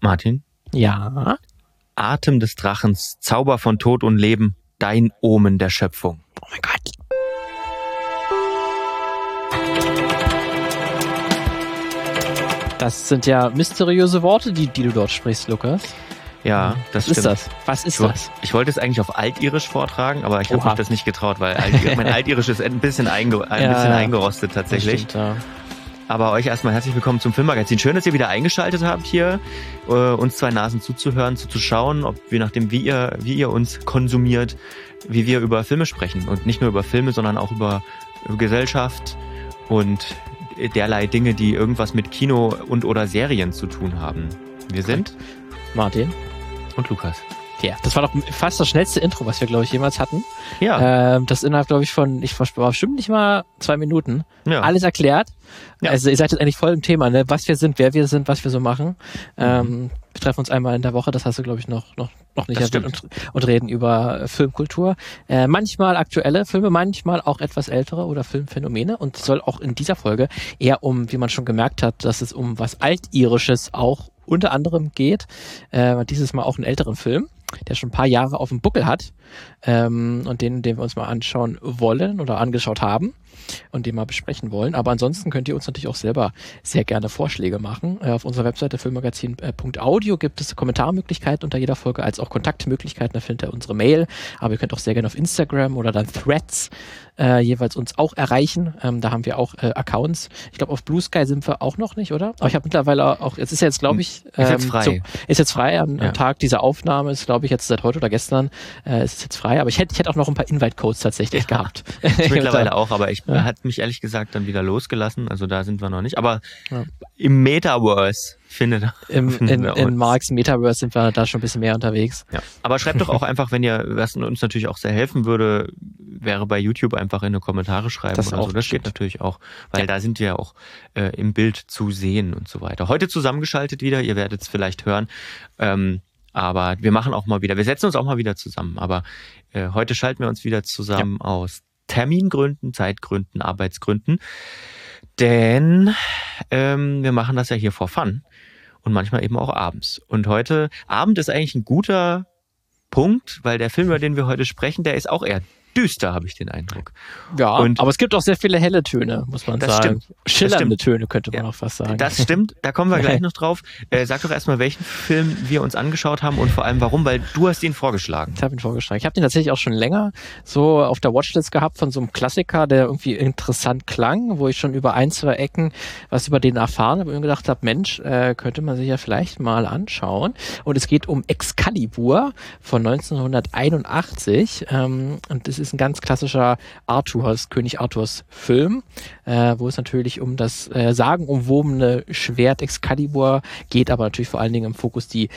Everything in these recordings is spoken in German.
Martin, Ja. Atem des Drachens, Zauber von Tod und Leben, dein Omen der Schöpfung. Oh mein Gott. Das sind ja mysteriöse Worte, die, die du dort sprichst, Lukas. Ja, das Was ist stimmt. das? Was ist Ich, das? ich wollte es eigentlich auf Altirisch vortragen, aber ich habe mich das nicht getraut, weil Alt mein Altirisch ist ein bisschen, einge ein Ja, bisschen ja. eingerostet tatsächlich. Das stimmt, Aber euch erstmal herzlich willkommen zum Filmmagazin. Schön, dass ihr wieder eingeschaltet habt hier, äh, uns zwei Nasen zuzuhören, zuzuschauen, ob je nachdem, wie ihr, wie ihr uns konsumiert, wie wir über Filme sprechen. Und nicht nur über Filme, sondern auch über, Gesellschaft und derlei Dinge, die irgendwas mit Kino und oder Serien zu tun haben. Wir sind. Martin. und Lukas. Ja, das war doch fast das schnellste Intro, was wir, glaube ich, jemals hatten. Ja, Ähm, das innerhalb, glaube ich, von, ich war bestimmt nicht mal zwei Minuten. ja. Alles erklärt. Ja. Also ihr seid jetzt eigentlich voll im Thema, ne? Was wir sind, wer wir sind, was wir so machen. Mhm. Ähm, wir treffen uns einmal in der Woche, das hast du, glaube ich, noch, noch, noch nicht erwähnt und, und reden über äh, Filmkultur. Äh, manchmal aktuelle Filme, manchmal auch etwas ältere oder Filmphänomene. Und es soll auch in dieser Folge eher um, wie man schon gemerkt hat, dass es um was Altirisches auch unter anderem geht. Äh, dieses Mal auch einen älteren Film, der schon ein paar Jahre auf dem Buckel hat ähm, und den, den wir uns mal anschauen wollen oder angeschaut haben und den mal besprechen wollen. Aber ansonsten könnt ihr uns natürlich auch selber sehr gerne Vorschläge machen. Äh, auf unserer Webseite filmmagazin.audio gibt es Kommentarmöglichkeiten unter jeder Folge, als auch Kontaktmöglichkeiten. Da findet ihr unsere Mail. Aber ihr könnt auch sehr gerne auf Instagram oder dann Threads äh, jeweils uns auch erreichen. Ähm, da haben wir auch äh, Accounts. Ich glaube, auf Blue Sky sind wir auch noch nicht, oder? Aber ich habe mittlerweile auch, es ist jetzt, glaube ich, Ist jetzt ähm, frei. zum- ist jetzt frei am, Ja. am Tag dieser Aufnahme, ist glaube ich jetzt seit heute oder gestern, äh, ist es jetzt frei. Aber ich hätte, ich hätte auch noch ein paar Invite-Codes tatsächlich Ja. gehabt. Mittlerweile auch, aber ich Ja. hat mich ehrlich gesagt dann wieder losgelassen. Also da sind wir noch nicht. Aber Ja. im Metaverse findet Im, finden in, wir in. Marks Metaverse sind wir da schon ein bisschen mehr unterwegs. Ja. Aber schreibt doch auch einfach, wenn ihr, was uns natürlich auch sehr helfen würde, wäre bei YouTube einfach in die Kommentare schreiben Das oder so. Das geht stimmt. natürlich auch, weil Ja. da sind wir ja auch äh, im Bild zu sehen und so weiter. Heute zusammengeschaltet wieder, ihr werdet es vielleicht hören. Ähm, aber wir machen auch mal wieder, wir setzen uns auch mal wieder zusammen. Aber äh, heute schalten wir uns wieder zusammen aus Termingründen, Zeitgründen, Arbeitsgründen. Denn ähm, wir machen das ja hier vor Fun und manchmal eben auch abends. Und heute Abend ist eigentlich ein guter Punkt, weil der Film, über den wir heute sprechen, der ist auch eher düster, habe ich den Eindruck. Ja, Und- aber es gibt auch sehr viele helle Töne, muss man Das sagen. stimmt. Schillernde Das Töne könnte man Ja. auch fast sagen. Das stimmt, da kommen wir gleich noch drauf. Äh, sag doch erstmal, welchen Film wir uns angeschaut haben und vor allem warum, weil du hast ihn vorgeschlagen. Ich habe ihn vorgeschlagen. Ich habe den tatsächlich auch schon länger so auf der Watchlist gehabt von so einem Klassiker, der irgendwie interessant klang, wo ich schon über ein, zwei Ecken was über den erfahren habe und gedacht habe, Mensch, äh, könnte man sich ja vielleicht mal anschauen. Und es geht um Excalibur von 1981 ähm, und das ist ein ganz klassischer Arthurs, König Arthurs Film, äh, wo es natürlich um das äh, sagenumwobene Schwert Excalibur geht, aber natürlich vor allen Dingen im Fokus die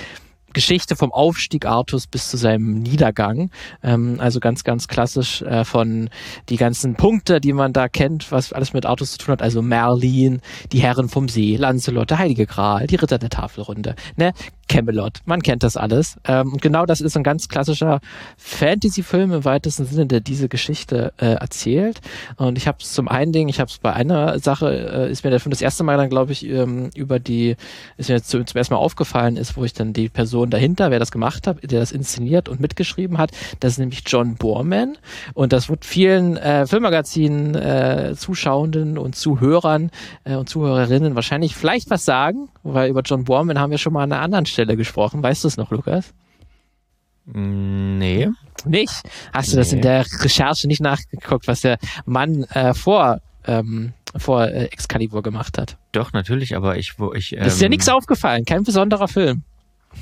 Geschichte vom Aufstieg Artus bis zu seinem Niedergang. Ähm, also ganz, ganz klassisch äh, von die ganzen Punkte, die man da kennt, was alles mit Artus zu tun hat. Also Merlin, die Herren vom See, Lancelot, der Heilige Gral, die Ritter der Tafelrunde, ne? Camelot. Man kennt das alles. Ähm, und genau das ist ein ganz klassischer Fantasy-Film im weitesten Sinne, der diese Geschichte äh, erzählt. Und ich habe es zum einen Ding, ich habe es bei einer Sache, äh, ist mir der Film das erste Mal dann, glaube ich, ähm, über die, ist mir jetzt zum, zum ersten Mal aufgefallen ist, wo ich dann die Person dahinter, wer das gemacht hat, der das inszeniert und mitgeschrieben hat, das ist nämlich John Borman. Und das wird vielen äh, Filmmagazinen, äh, Zuschauenden und Zuhörern äh, und Zuhörerinnen wahrscheinlich vielleicht was sagen, weil über John Borman haben wir schon mal an einer anderen Stelle gesprochen. Weißt du es noch, Lukas? Mm, Nee. Nicht? Hast du das in Nee. der Recherche nicht nachgeguckt, was der Mann äh, vor, ähm, vor äh, Excalibur gemacht hat? Doch, natürlich, aber ich, wo ich. Ähm, ist dir nichts aufgefallen, kein besonderer Film.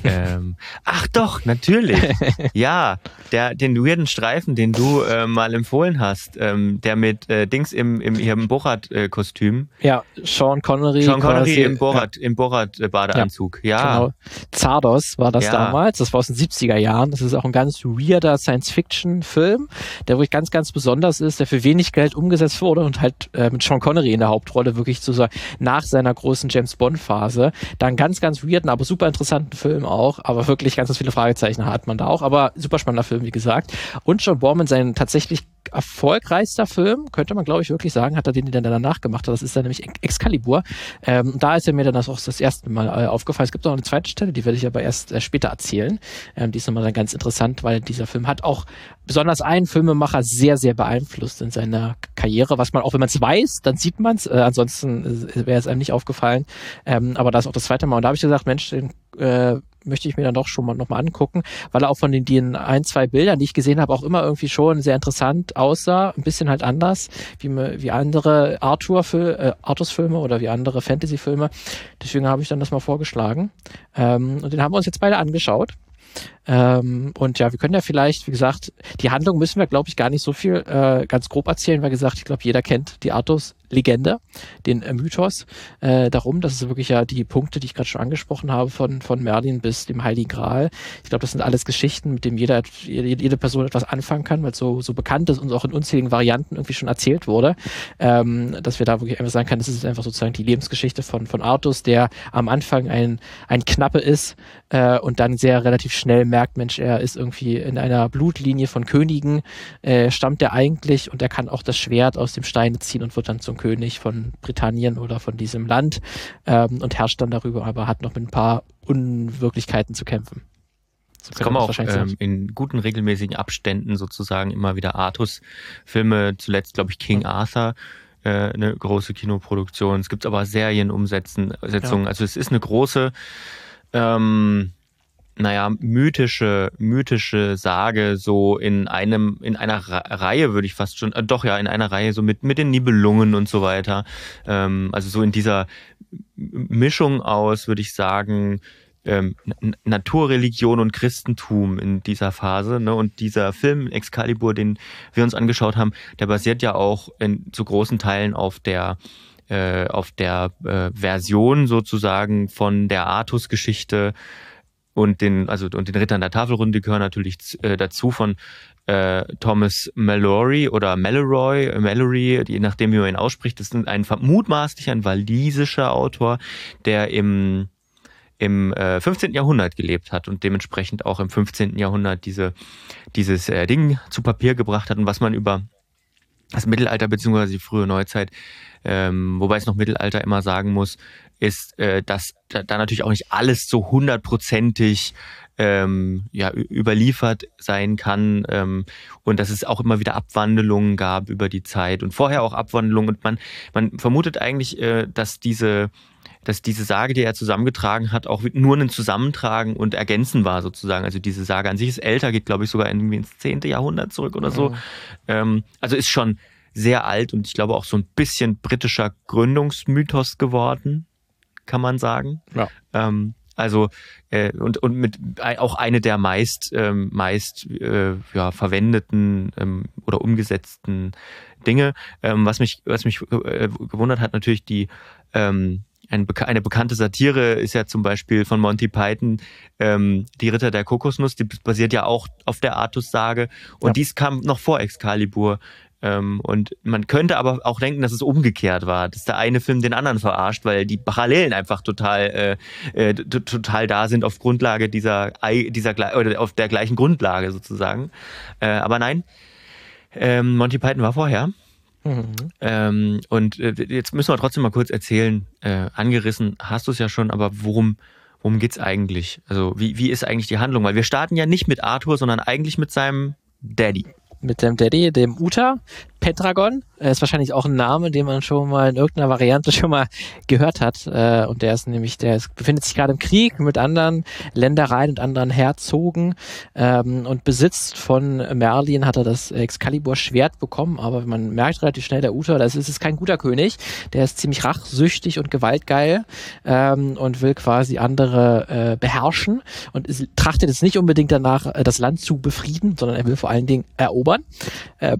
Ähm, ach doch, natürlich. ja, der, den weirden Streifen, den du äh, mal empfohlen hast, ähm, der mit äh, Dings im, im, ihrem Borat-Kostüm. Ja, Sean Connery. Sean Connery quasi, im Borat, im Borat-Badeanzug. Ja. Genau. Zardos war das Ja. damals. Das war aus den 70er Jahren. Das ist auch ein ganz weirder Science-Fiction-Film, der wirklich ganz, ganz besonders ist, der für wenig Geld umgesetzt wurde und halt äh, mit Sean Connery in der Hauptrolle wirklich zu sagen, nach seiner großen James Bond-Phase, da einen ganz, ganz weirden, aber super interessanten Film Film auch, aber wirklich ganz, ganz viele Fragezeichen hat man da auch. Aber super spannender Film, wie gesagt. Und John Borman, sein tatsächlich erfolgreichster Film, könnte man glaube ich wirklich sagen, hat er den, den er danach gemacht hat. Das ist dann nämlich Excalibur. Ähm, da ist er mir dann das auch das erste Mal äh, aufgefallen. Es gibt noch eine zweite Stelle, die werde ich aber erst äh, später erzählen. Ähm, die ist nochmal dann ganz interessant, weil dieser Film hat auch besonders einen Filmemacher sehr, sehr beeinflusst in seiner Karriere, was man auch, wenn man es weiß, dann sieht man es. Äh, ansonsten äh, wäre es einem nicht aufgefallen. Ähm, aber da ist auch das zweite Mal. Und da habe ich gesagt, Mensch, den äh, möchte ich mir dann doch schon mal nochmal angucken, weil er auch von den, den ein, zwei Bildern, die ich gesehen habe, auch immer irgendwie schon sehr interessant aussah, ein bisschen halt anders, wie, wie andere Arthur äh, Artus-Filme oder wie andere Fantasy-Filme. Deswegen habe ich dann das mal vorgeschlagen. Ähm, und den haben wir uns jetzt beide angeschaut. Ähm, und ja, wir können ja vielleicht, wie gesagt, die Handlung müssen wir, glaube ich, gar nicht so viel äh, ganz grob erzählen, weil gesagt, ich glaube, jeder kennt die Artus Legende, den äh, Mythos äh, darum. Das ist wirklich ja die Punkte, die ich gerade schon angesprochen habe, von, von Merlin bis dem Heiligen Gral. Ich glaube, das sind alles Geschichten, mit denen jeder, jede, jede Person etwas anfangen kann, weil es so, so bekannt ist und auch in unzähligen Varianten irgendwie schon erzählt wurde, ähm, dass wir da wirklich einfach sagen können, das ist einfach sozusagen die Lebensgeschichte von, von Artus, der am Anfang ein, ein Knappe ist äh, und dann sehr relativ schnell merkt, Mensch, er ist irgendwie in einer Blutlinie von Königen, äh, stammt er eigentlich und er kann auch das Schwert aus dem Stein ziehen und wird dann zum König von Britannien oder von diesem Land ähm, und herrscht dann darüber, aber hat noch mit ein paar Unwirklichkeiten zu kämpfen. So es kommen auch ähm, in guten regelmäßigen Abständen sozusagen immer wieder Artus-Filme, zuletzt glaube ich King Arthur, äh, eine große Kinoproduktion. Es gibt aber Serienumsetzungen. Ja. Also es ist eine große ähm, naja, mythische, mythische Sage so in einem, in einer Reihe würde ich fast schon, äh, doch ja, in einer Reihe so mit, mit den Nibelungen und so weiter. Ähm, also so in dieser Mischung aus, würde ich sagen, ähm, Naturreligion und Christentum in dieser Phase. Ne? Und dieser Film Excalibur, den wir uns angeschaut haben, der basiert ja auch in, zu großen Teilen auf der äh, auf der äh, Version sozusagen von der Artus-Geschichte und den, also und den Rittern der Tafelrunde gehören natürlich äh, dazu von äh, Thomas Mallory oder Mallory, Mallory, je nachdem wie man ihn ausspricht. Das ist ein mutmaßlich ein walisischer Autor, der im im äh, 15. Jahrhundert gelebt hat und dementsprechend auch im 15. Jahrhundert diese, dieses äh, Ding zu Papier gebracht hat und was man über das Mittelalter beziehungsweise die frühe Neuzeit, ähm, wobei es noch Mittelalter immer sagen muss, ist, äh, dass da, da natürlich auch nicht alles so hundertprozentig ähm, ja, überliefert sein kann ähm, und dass es auch immer wieder Abwandlungen gab über die Zeit und vorher auch Abwandlungen und man, man vermutet eigentlich, äh, dass diese dass diese Sage, die er zusammengetragen hat, auch nur ein Zusammentragen und Ergänzen war sozusagen. Also diese Sage an sich ist älter, geht glaube ich sogar irgendwie ins 10. Jahrhundert zurück oder so. Mhm. Ähm, also ist schon sehr alt und ich glaube auch so ein bisschen britischer Gründungsmythos geworden kann man sagen. Ja. Ähm, also äh, und und mit auch eine der meist ähm, meist äh, ja, verwendeten ähm, oder umgesetzten Dinge. Ähm, was mich was mich äh, gewundert hat natürlich die ähm, ein, eine bekannte Satire ist ja zum Beispiel von Monty Python, ähm, die Ritter der Kokosnuss, die basiert ja auch auf der Artus-Sage und ja. dies kam noch vor Excalibur. Ähm, und man könnte aber auch denken, dass es umgekehrt war, dass der eine Film den anderen verarscht, weil die Parallelen einfach total äh, äh, total da sind auf Grundlage dieser dieser oder auf der gleichen Grundlage sozusagen. Äh, aber nein, ähm, Monty Python war vorher. Mhm. Ähm, und äh, jetzt müssen wir trotzdem mal kurz erzählen, äh, angerissen hast du es ja schon, aber worum, worum geht's eigentlich? Also wie, wie ist eigentlich die Handlung? Weil wir starten ja nicht mit Arthur, sondern eigentlich mit seinem Daddy mit dem Daddy, dem Uta, Pendragon. Er ist wahrscheinlich auch ein Name, den man schon mal in irgendeiner Variante schon mal gehört hat. Äh, und der ist nämlich, der ist, befindet sich gerade im Krieg mit anderen Ländereien und anderen Herzogen ähm, und besitzt von Merlin hat er das Excalibur-Schwert bekommen. Aber man merkt relativ schnell, der Uta, das ist, ist kein guter König. Der ist ziemlich rachsüchtig und gewaltgeil ähm, und will quasi andere äh, beherrschen und trachtet jetzt nicht unbedingt danach, äh, das Land zu befrieden, sondern er will vor allen Dingen erobern. Äh,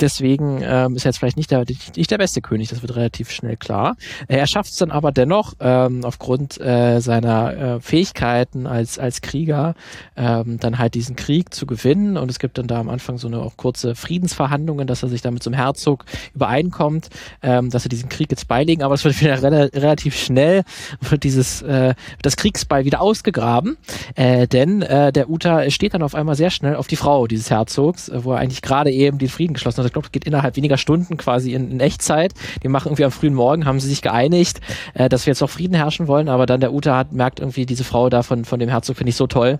deswegen ähm, ist er jetzt vielleicht nicht der, nicht der beste König, das wird relativ schnell klar. Er schafft es dann aber dennoch, ähm, aufgrund äh, seiner äh, Fähigkeiten als, als Krieger, ähm, dann halt diesen Krieg zu gewinnen. Und es gibt dann da am Anfang so eine auch kurze Friedensverhandlungen, dass er sich dann mit so einem Herzog übereinkommt, ähm, dass er diesen Krieg jetzt beilegen. Aber es wird wieder re relativ schnell, wird dieses, äh, das Kriegsbeil wieder ausgegraben. Äh, denn äh, der Uta steht dann auf einmal sehr schnell auf die Frau dieses Herzogs, äh, wo er eigentlich gerade eben den Frieden geschlossen hat also ich glaube, es geht innerhalb weniger Stunden quasi in, in, Echtzeit. Die machen irgendwie am frühen Morgen, haben sie sich geeinigt, äh, dass wir jetzt auch Frieden herrschen wollen, aber dann der Uta hat, merkt irgendwie, diese Frau da von, von dem Herzog finde ich so toll.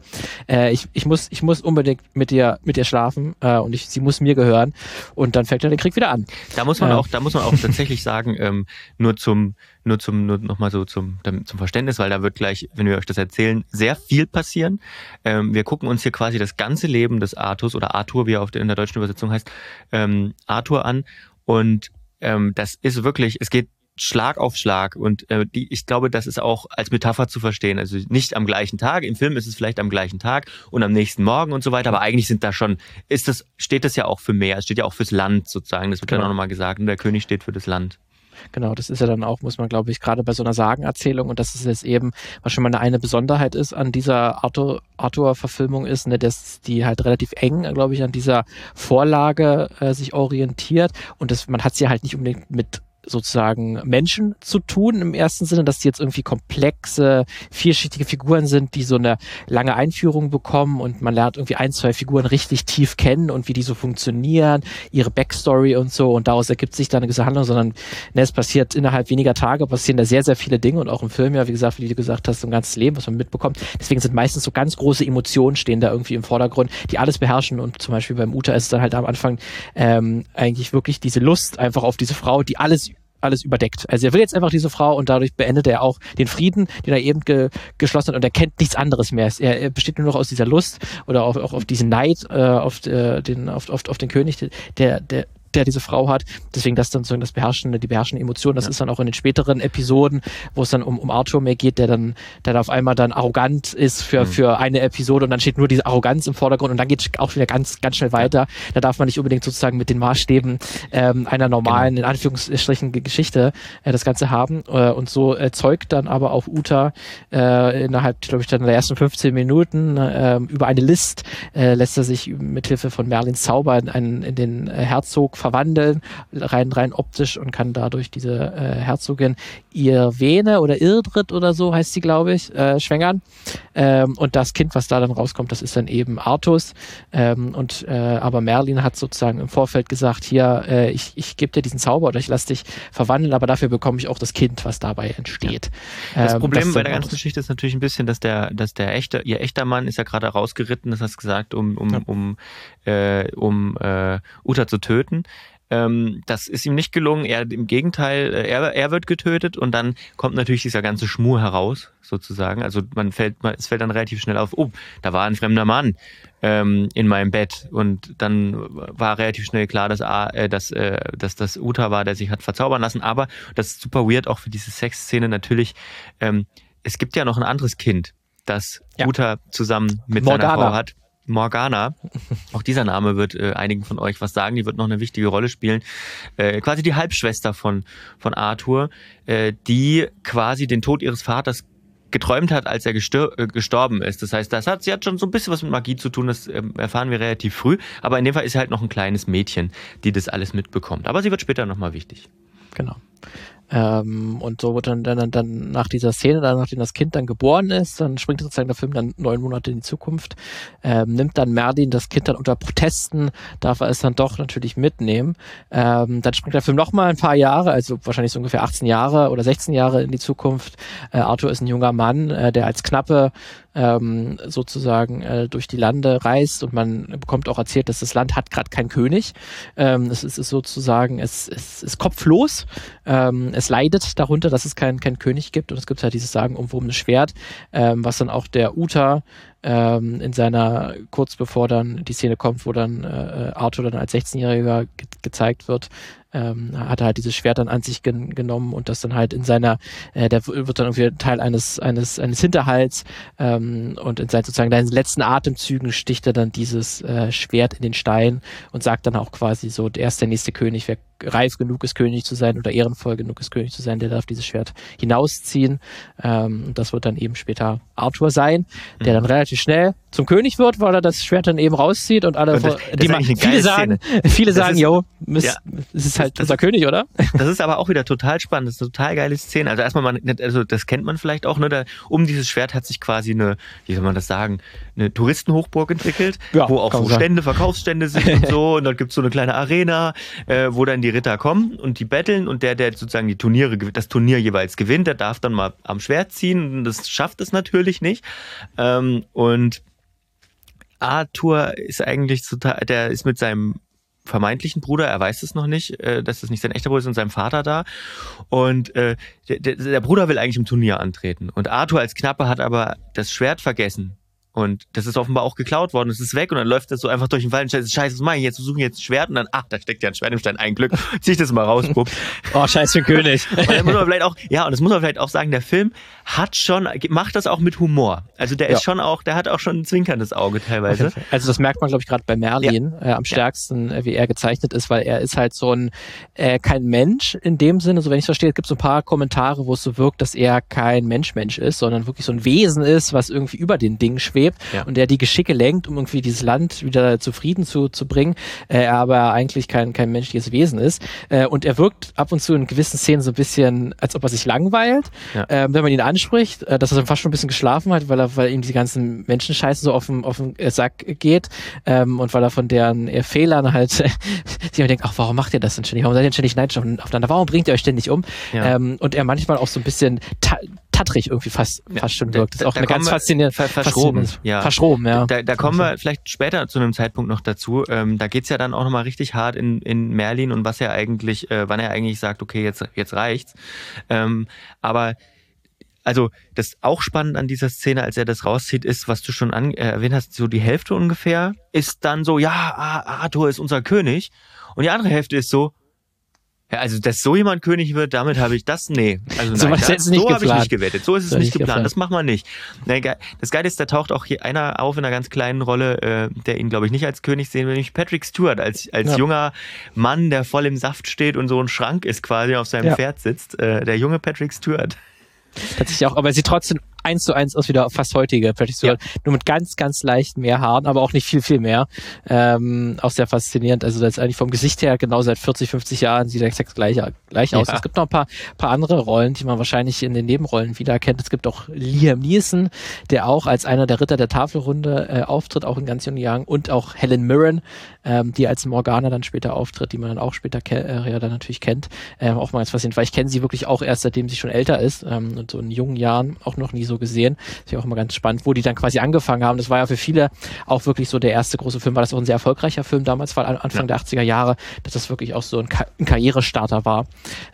Äh, ich, ich, muss, ich muss unbedingt mit ihr, mit ihr schlafen äh, und ich, sie muss mir gehören. Und dann fängt er den Krieg wieder an. Da muss man äh, auch, da muss man auch tatsächlich sagen, ähm, nur zum, nur zum, nur nochmal so zum, zum Verständnis, weil da wird gleich, wenn wir euch das erzählen, sehr viel passieren. Ähm, wir gucken uns hier quasi das ganze Leben des Artus oder Arthur, wie er auf der, in der deutschen Übersetzung heißt, ähm, Arthur an. Und ähm, das ist wirklich, es geht Schlag auf Schlag und äh, die, ich glaube, das ist auch als Metapher zu verstehen. Also nicht am gleichen Tag. Im Film ist es vielleicht am gleichen Tag und am nächsten Morgen und so weiter. Aber eigentlich sind da schon, ist das, steht das ja auch für mehr. Es steht ja auch fürs Land sozusagen. Das wird genau. dann auch nochmal gesagt. Und der König steht für das Land. Genau, das ist ja dann auch, muss man glaube ich, gerade bei so einer Sagenerzählung und das ist jetzt eben, was schon mal eine, eine Besonderheit ist an dieser Arthur-Verfilmung ist, ne, dass die halt relativ eng, glaube ich, an dieser Vorlage äh, sich orientiert. Und das, man hat sie halt nicht unbedingt mit sozusagen Menschen zu tun im ersten Sinne, dass die jetzt irgendwie komplexe, vielschichtige Figuren sind, die so eine lange Einführung bekommen und man lernt irgendwie ein, zwei Figuren richtig tief kennen und wie die so funktionieren, ihre Backstory und so und daraus ergibt sich dann eine gewisse Handlung, sondern ne, es passiert innerhalb weniger Tage, passieren da sehr, sehr viele Dinge und auch im Film ja, wie gesagt, wie du gesagt hast, so ein ganzes Leben, was man mitbekommt. Deswegen sind meistens so ganz große Emotionen stehen da irgendwie im Vordergrund, die alles beherrschen und zum Beispiel beim Uta ist dann halt am Anfang ähm, eigentlich wirklich diese Lust einfach auf diese Frau, die alles alles überdeckt. Also er will jetzt einfach diese Frau und dadurch beendet er auch den Frieden, den er eben ge geschlossen hat und er kennt nichts anderes mehr. Er, er besteht nur noch aus dieser Lust oder auch, auf diesen Neid äh, auf, äh, den, auf, auf, auf den König, der, der, der diese Frau hat. Deswegen das dann so das beherrschende, die beherrschende Emotion. Das ja. ist dann auch in den späteren Episoden, wo es dann um, um Arthur mehr geht, der dann, der dann auf einmal dann arrogant ist für, mhm. für eine Episode und dann steht nur diese Arroganz im Vordergrund und dann geht es auch wieder ganz, ganz schnell weiter. Da darf man nicht unbedingt sozusagen mit den Maßstäben ähm, einer normalen, genau. in Anführungsstrichen, Geschichte äh, das Ganze haben. Äh, und so erzeugt dann aber auch Uta äh, innerhalb, glaube ich, dann der ersten 15 Minuten äh, über eine List äh, lässt er sich mithilfe von Merlins Zauber in, in den äh, Herzog verwandeln, rein, rein optisch und kann dadurch diese äh, Herzogin Irvene oder Irdrit oder so heißt sie, glaube ich, äh, schwängern. Ähm, und das Kind, was da dann rauskommt, das ist dann eben Artus. Ähm, und äh, aber Merlin hat sozusagen im Vorfeld gesagt, hier, äh, ich, ich gebe dir diesen Zauber oder ich lasse dich verwandeln, aber dafür bekomme ich auch das Kind, was dabei entsteht. Das ähm, Problem das bei der ganzen Geschichte ist natürlich ein bisschen, dass der, dass der echte, ihr echter Mann ist ja gerade rausgeritten, das hast du gesagt, um, um, ja. um, äh, um äh, Uta zu töten. Ähm, das ist ihm nicht gelungen. Er im Gegenteil, äh, er, er wird getötet und dann kommt natürlich dieser ganze Schmur heraus, sozusagen. Also man fällt, man, es fällt dann relativ schnell auf, oh, da war ein fremder Mann ähm, in meinem Bett und dann war relativ schnell klar, dass, äh, dass, äh, dass das Uta war, der sich hat verzaubern lassen. Aber das ist super weird auch für diese Sexszene natürlich. Ähm, es gibt ja noch ein anderes Kind, das ja. Uta zusammen mit Morgana. seiner Frau hat. Morgana, auch dieser Name wird äh, einigen von euch was sagen, die wird noch eine wichtige Rolle spielen. Äh, quasi die Halbschwester von, von Arthur, äh, die quasi den Tod ihres Vaters geträumt hat, als er äh, gestorben ist. Das heißt, das hat, sie hat schon so ein bisschen was mit Magie zu tun, das ähm, erfahren wir relativ früh. Aber in dem Fall ist sie halt noch ein kleines Mädchen, die das alles mitbekommt. Aber sie wird später nochmal wichtig. Genau. Ähm, und so wird dann, dann, dann nach dieser Szene, dann, nachdem das Kind dann geboren ist, dann springt sozusagen der Film dann neun Monate in die Zukunft, ähm, nimmt dann Merlin das Kind dann unter Protesten, darf er es dann doch natürlich mitnehmen. Ähm, dann springt der Film nochmal ein paar Jahre, also wahrscheinlich so ungefähr 18 Jahre oder 16 Jahre in die Zukunft. Äh, Arthur ist ein junger Mann, äh, der als Knappe ähm, sozusagen äh, durch die Lande reist und man bekommt auch erzählt, dass das Land hat gerade keinen König. Ähm, es ist, sozusagen, es, es ist kopflos. Ähm, es leidet darunter, dass es keinen kein König gibt und es gibt halt dieses sagen sagenumwobene Schwert, ähm, was dann auch der Uta ähm, in seiner, kurz bevor dann die Szene kommt, wo dann äh, Arthur dann als 16-Jähriger ge gezeigt wird, ähm, hat er halt dieses Schwert dann an sich gen genommen und das dann halt in seiner, äh, der wird dann irgendwie Teil eines, eines, eines Hinterhalts ähm, und in seinen sozusagen seinen letzten Atemzügen sticht er dann dieses äh, Schwert in den Stein und sagt dann auch quasi so, der ist der nächste König, wer reif genug ist, König zu sein oder ehrenvoll genug ist, König zu sein, der darf dieses Schwert hinausziehen. Ähm, das wird dann eben später Arthur sein, der mhm. dann relativ schnell zum König wird, weil er das Schwert dann eben rauszieht und alle, und das, die das viele sagen, viele das sagen, yo, es ja, ist halt unser König, oder? Das ist aber auch wieder total spannend, das ist eine total geile Szene. Also erstmal, man, also das kennt man vielleicht auch, ne? Da, um dieses Schwert hat sich quasi eine, wie soll man das sagen, eine Touristenhochburg entwickelt, ja, wo auch so Stände, Verkaufsstände sind und so. Und dort gibt's so eine kleine Arena, äh, wo dann die Ritter kommen und die betteln und der, der sozusagen die Turniere, das Turnier jeweils gewinnt, der darf dann mal am Schwert ziehen und das schafft es natürlich nicht. Ähm, und Arthur ist eigentlich total, der ist mit seinem vermeintlichen Bruder, er weiß es noch nicht, äh, dass es nicht sein echter Bruder ist und seinem Vater da. Und äh, der, der Bruder will eigentlich im Turnier antreten. Und Arthur als Knappe hat aber das Schwert vergessen und das ist offenbar auch geklaut worden. Es ist weg und dann läuft das so einfach durch den Wald und scheiße, was mache ich jetzt? Wir suchen jetzt ein Schwert und dann, ach, da steckt ja ein Schwert im Stein. Ein Glück. Zieh ich das mal raus, Bub. oh, scheiße, König. und dann muss man vielleicht auch, ja, und das muss man vielleicht auch sagen, der Film hat schon, macht das auch mit Humor. Also der ja. ist schon auch, der hat auch schon ein zwinkerndes Auge teilweise. Also das merkt man, glaube ich, gerade bei Merlin ja. äh, am stärksten, ja. äh, wie er gezeichnet ist, weil er ist halt so ein, äh, kein Mensch in dem Sinne, so wenn ich es verstehe, es gibt so ein paar Kommentare, wo es so wirkt, dass er kein Mensch-Mensch ist, sondern wirklich so ein Wesen ist, was irgendwie über den Dingen schwebt und der die Geschicke lenkt, um irgendwie dieses Land wieder zufrieden zu, zu bringen, äh, aber eigentlich kein, kein menschliches Wesen ist. Äh, und er wirkt ab und zu in gewissen Szenen so ein bisschen, als ob er sich langweilt, ja. äh, wenn man ihn anspricht, äh, dass er fast schon ein bisschen geschlafen hat, weil er, weil ihm die ganzen Menschenscheiße so auf den, auf den Sack geht ähm, und weil er von deren äh, Fehlern halt sich denkt, ach, warum macht ihr das denn ständig? Warum seid ihr ständig neidisch aufeinander? Warum bringt ihr euch ständig um? Ja. Ähm, und er manchmal auch so ein bisschen tattrig irgendwie fast, fast schon wirkt. Das ist auch da, eine ganz faszinierende, ver verschroben, ja. verschroben, ja. Da, da kommen wir vielleicht später zu einem Zeitpunkt noch dazu. Ähm, da geht's ja dann auch nochmal richtig hart in, in Merlin und was er eigentlich, äh, wann er eigentlich sagt, okay, jetzt, jetzt reicht's. Ähm, aber also das auch spannend an dieser Szene, als er das rauszieht, ist, was du schon an, äh, erwähnt hast, so die Hälfte ungefähr ist dann so, ja, Arthur ist unser König. Und die andere Hälfte ist so, ja, also, dass so jemand König wird, damit habe ich das, nee. Also, so nein, das, so habe ich nicht gewettet. So ist es so nicht geplant. geplant. Das machen wir nicht. Das Geile ist, da taucht auch hier einer auf in einer ganz kleinen Rolle, äh, der ihn, glaube ich, nicht als König sehen will, nämlich Patrick Stewart, als, als ja. junger Mann, der voll im Saft steht und so ein Schrank ist, quasi auf seinem ja. Pferd sitzt. Äh, der junge Patrick Stewart. Tatsächlich auch, aber sie trotzdem eins zu eins aus wieder fast heutige Patrick Stewart. Ja. Nur mit ganz, ganz leicht mehr Haaren, aber auch nicht viel, viel mehr. Ähm, auch sehr faszinierend. Also das ist eigentlich vom Gesicht her genau seit 40, 50 Jahren sieht er exakt gleich, gleich aus. Ja. Es gibt noch ein paar, paar andere Rollen, die man wahrscheinlich in den Nebenrollen wiedererkennt. Es gibt auch Liam Neeson, der auch als einer der Ritter der Tafelrunde äh, auftritt, auch in ganz jungen Jahren. Und auch Helen Mirren, ähm, die als Morgana dann später auftritt, die man dann auch später äh, ja dann natürlich kennt. Ähm, auch mal ganz faszinierend, weil ich kenne sie wirklich auch erst, seitdem sie schon älter ist ähm, und so in jungen Jahren auch noch nie so gesehen. ist ja auch immer ganz spannend, wo die dann quasi angefangen haben. Das war ja für viele auch wirklich so der erste große Film, weil das auch ein sehr erfolgreicher Film damals war, Anfang ja. der 80er Jahre, dass das wirklich auch so ein, Ka ein Karrierestarter war.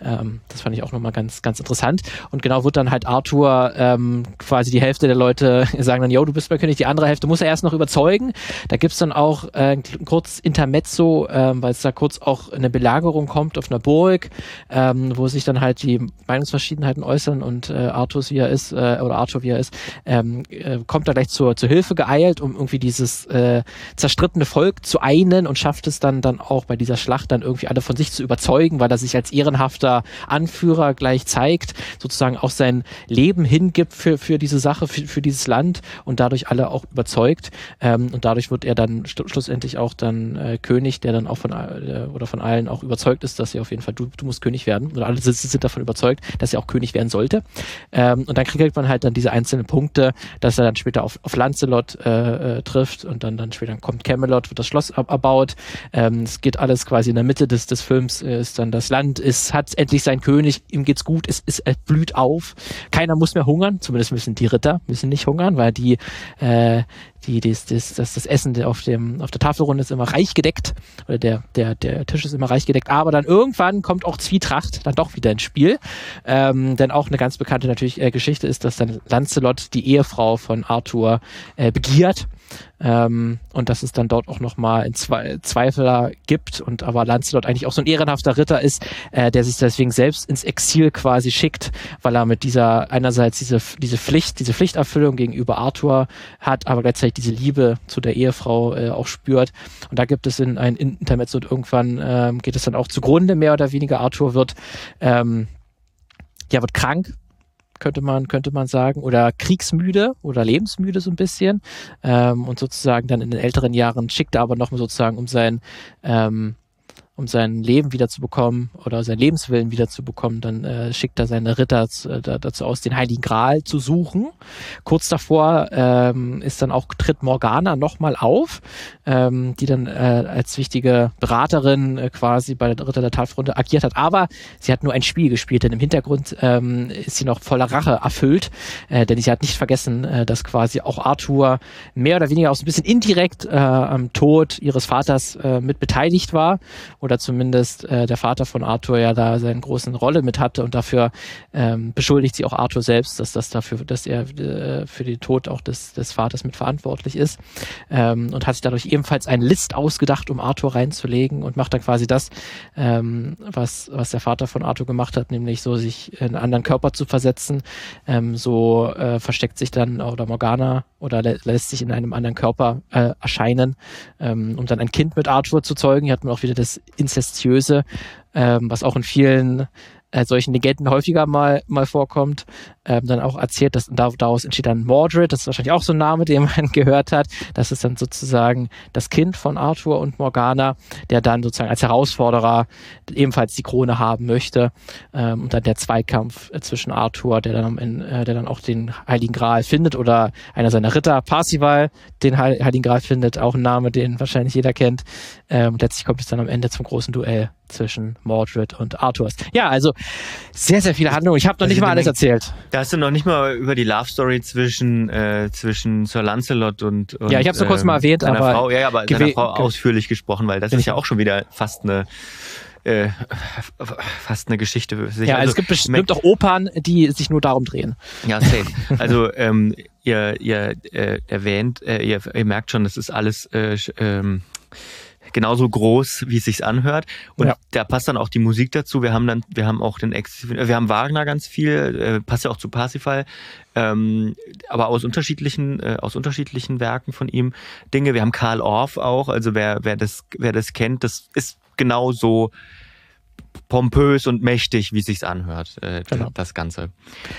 Ähm, das fand ich auch nochmal ganz, ganz interessant. Und genau wird dann halt Arthur ähm, quasi die Hälfte der Leute sagen dann, yo, du bist bei König, die andere Hälfte muss er erst noch überzeugen. Da gibt's dann auch äh, kurz Intermezzo, ähm, weil es da kurz auch eine Belagerung kommt auf einer Burg, ähm, wo sich dann halt die Meinungsverschiedenheiten äußern und äh, Arthur, wie er ist, äh, oder Arthur, wie er ist, ähm, äh, kommt da gleich zur, zur Hilfe geeilt, um irgendwie dieses äh, zerstrittene Volk zu einen und schafft es dann, dann auch bei dieser Schlacht dann irgendwie alle von sich zu überzeugen, weil er sich als ehrenhafter Anführer gleich zeigt, sozusagen auch sein Leben hingibt für, für diese Sache, für, für dieses Land und dadurch alle auch überzeugt. Ähm, und dadurch wird er dann schlussendlich auch dann äh, König, der dann auch von äh, oder von allen auch überzeugt ist, dass er auf jeden Fall, du, du musst König werden. Oder alle sind, sind davon überzeugt, dass er auch König werden sollte. Ähm, und dann kriegt man halt dann diese einzelnen Punkte, dass er dann später auf, auf Lancelot äh, äh, trifft und dann, dann später kommt Camelot, wird das Schloss ab, erbaut. Ähm, es geht alles quasi in der Mitte des, des Films, äh, ist dann das Land, ist, hat endlich seinen König, ihm geht's gut, es, es, es blüht auf. Keiner muss mehr hungern, zumindest müssen die Ritter müssen nicht hungern, weil die äh, die, das, das, das, das Essen auf, dem, auf der Tafelrunde ist immer reich gedeckt oder der, der, der Tisch ist immer reich gedeckt. Aber dann irgendwann kommt auch Zwietracht dann doch wieder ins Spiel. Ähm, denn auch eine ganz bekannte natürlich äh, Geschichte ist, dass dann Lancelot die Ehefrau von Arthur äh, begiert ähm, und dass es dann dort auch nochmal Zwe Zweifler gibt und aber Lancelot eigentlich auch so ein ehrenhafter Ritter ist, äh, der sich deswegen selbst ins Exil quasi schickt, weil er mit dieser einerseits diese, diese Pflicht, diese Pflichterfüllung gegenüber Arthur hat, aber gleichzeitig diese Liebe zu der Ehefrau äh, auch spürt. Und da gibt es in ein Intermezzo und irgendwann ähm, geht es dann auch zugrunde, mehr oder weniger. Arthur wird ähm, ja, wird krank, könnte man, könnte man sagen, oder kriegsmüde oder lebensmüde so ein bisschen. Ähm, und sozusagen dann in den älteren Jahren schickt er aber noch sozusagen um sein ähm, um sein Leben wiederzubekommen oder seinen Lebenswillen wiederzubekommen, dann äh, schickt er seine Ritter äh, dazu aus, den Heiligen Gral zu suchen. Kurz davor ähm, ist dann auch tritt Morgana nochmal auf, ähm, die dann äh, als wichtige Beraterin äh, quasi bei der Ritter der Talfrunde agiert hat. Aber sie hat nur ein Spiel gespielt, denn im Hintergrund ähm, ist sie noch voller Rache erfüllt, äh, denn sie hat nicht vergessen, äh, dass quasi auch Arthur mehr oder weniger auch so ein bisschen indirekt äh, am Tod ihres Vaters äh, mit beteiligt war oder zumindest äh, der Vater von Arthur ja da seine großen Rolle mit hatte und dafür ähm, beschuldigt sie auch Arthur selbst, dass das dafür, dass er äh, für den Tod auch des, des Vaters mitverantwortlich ist ähm, und hat sich dadurch ebenfalls einen List ausgedacht, um Arthur reinzulegen und macht dann quasi das, ähm, was, was der Vater von Arthur gemacht hat, nämlich so sich in einen anderen Körper zu versetzen. Ähm, so äh, versteckt sich dann oder Morgana oder lä lässt sich in einem anderen Körper äh, erscheinen, ähm, um dann ein Kind mit Arthur zu zeugen. Hier hat man auch wieder das Inzestiöse, ähm, was auch in vielen äh, solchen Legenden häufiger mal, mal vorkommt, ähm, dann auch erzählt, dass daraus entsteht dann Mordred, das ist wahrscheinlich auch so ein Name, den man gehört hat. Das ist dann sozusagen das Kind von Arthur und Morgana, der dann sozusagen als Herausforderer ebenfalls die Krone haben möchte. Ähm, und dann der Zweikampf äh, zwischen Arthur, der dann, in, äh, der dann auch den Heiligen Gral findet, oder einer seiner Ritter, Parsival, den Heiligen Gral findet, auch ein Name, den wahrscheinlich jeder kennt. Ähm, letztlich kommt es dann am Ende zum großen Duell zwischen Mordred und Arthur. Ja, also sehr, sehr viele Handlungen. Ich habe noch also nicht mal alles erzählt. Da hast du noch nicht mal über die Love Story zwischen, äh, zwischen Sir Lancelot und, und Ja, ich habe es nur kurz mal ähm, erwähnt, aber Frau, ja, aber seiner Frau ausführlich gesprochen, weil das ist ja auch schon wieder fast eine äh, fast eine Geschichte. Ja, also, es gibt bestimmt auch Opern, die sich nur darum drehen. Ja, safe. Also ähm, ihr, ihr äh, erwähnt, äh, ihr, ihr merkt schon, das ist alles äh, ähm, genauso groß, wie es sich anhört. Und ja. da passt dann auch die Musik dazu. Wir haben dann, wir haben auch den Ex, wir haben Wagner ganz viel, äh, passt ja auch zu Parsifal, ähm, aber aus unterschiedlichen, äh, aus unterschiedlichen Werken von ihm Dinge. Wir haben Karl Orff auch, also wer, wer das, wer das kennt, das ist genauso pompös und mächtig, wie es sich anhört, äh, genau. das Ganze.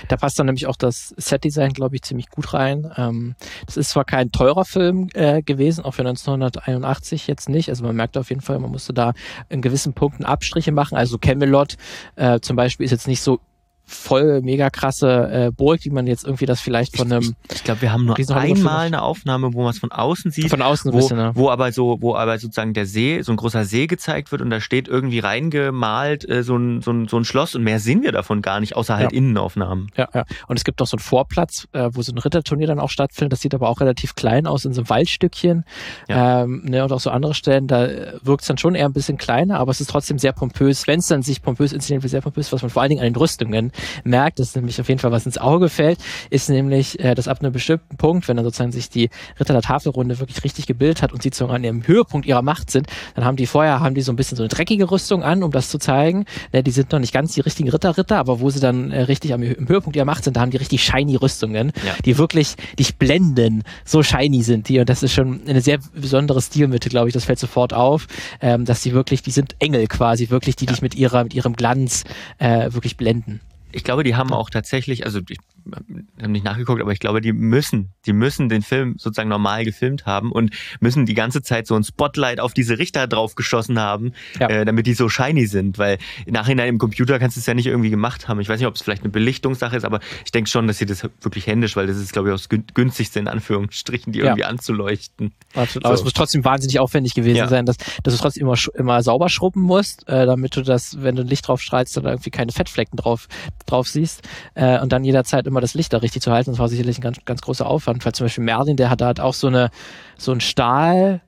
Da passt dann nämlich auch das Setdesign, glaube ich, ziemlich gut rein. Ähm, das ist zwar kein teurer Film äh, gewesen, auch für 1981 jetzt nicht. Also man merkt auf jeden Fall, man musste da in gewissen Punkten Abstriche machen. Also Camelot äh, zum Beispiel ist jetzt nicht so voll mega krasse äh, Burg, wie man jetzt irgendwie das vielleicht von einem. Ich, ich glaube, wir haben nur einmal eine Aufnahme, wo man es von außen sieht. Von außen wo, bisschen, ja. wo aber so, wo aber sozusagen der See, so ein großer See gezeigt wird und da steht irgendwie reingemalt äh, so, ein, so, ein, so ein Schloss und mehr sehen wir davon gar nicht, außer halt ja. Innenaufnahmen. Ja, ja. Und es gibt noch so einen Vorplatz, äh, wo so ein Ritterturnier dann auch stattfindet. Das sieht aber auch relativ klein aus in so einem Waldstückchen. Ja. Ähm, ne, und auch so andere Stellen, da wirkt es dann schon eher ein bisschen kleiner, aber es ist trotzdem sehr pompös. Wenn es dann sich pompös inszeniert, wie sehr pompös, was man vor allen Dingen an den Rüstungen merkt, das ist nämlich auf jeden Fall was ins Auge fällt, ist nämlich, äh, dass ab einem bestimmten Punkt, wenn dann sozusagen sich die Ritter der Tafelrunde wirklich richtig gebildet hat und sie sozusagen an ihrem Höhepunkt ihrer Macht sind, dann haben die vorher, haben die so ein bisschen so eine dreckige Rüstung an, um das zu zeigen. Ne, die sind noch nicht ganz die richtigen Ritter-Ritter, aber wo sie dann äh, richtig am im Höhepunkt ihrer Macht sind, da haben die richtig shiny Rüstungen, ja. die wirklich dich blenden. So shiny sind die und das ist schon eine sehr besondere Stilmitte, glaube ich, das fällt sofort auf, ähm, dass die wirklich, die sind Engel quasi, wirklich, die ja. dich mit ihrer, mit ihrem Glanz äh, wirklich blenden. Ich glaube, die haben auch tatsächlich, also ich habe nicht nachgeguckt, aber ich glaube, die müssen, die müssen den Film sozusagen normal gefilmt haben und müssen die ganze Zeit so ein Spotlight auf diese Richter draufgeschossen haben, ja. äh, damit die so shiny sind, weil Nachhinein im Computer kannst du es ja nicht irgendwie gemacht haben. Ich weiß nicht, ob es vielleicht eine Belichtungssache ist, aber ich denke schon, dass sie das wirklich händisch, weil das ist, glaube ich, auch das günstigste in Anführungsstrichen, die ja. irgendwie anzuleuchten. Absolut. Aber es muss trotzdem wahnsinnig aufwendig gewesen ja. sein, dass, dass du trotzdem immer, immer sauber schrubben musst, äh, damit du das, wenn du Licht drauf strahlst, dann irgendwie keine Fettflecken drauf, drauf siehst äh, und dann jederzeit immer immer das Licht da richtig zu halten. Das war sicherlich ein ganz, ganz großer Aufwand, weil zum Beispiel Merlin, der hat halt auch so eine so ein Stahl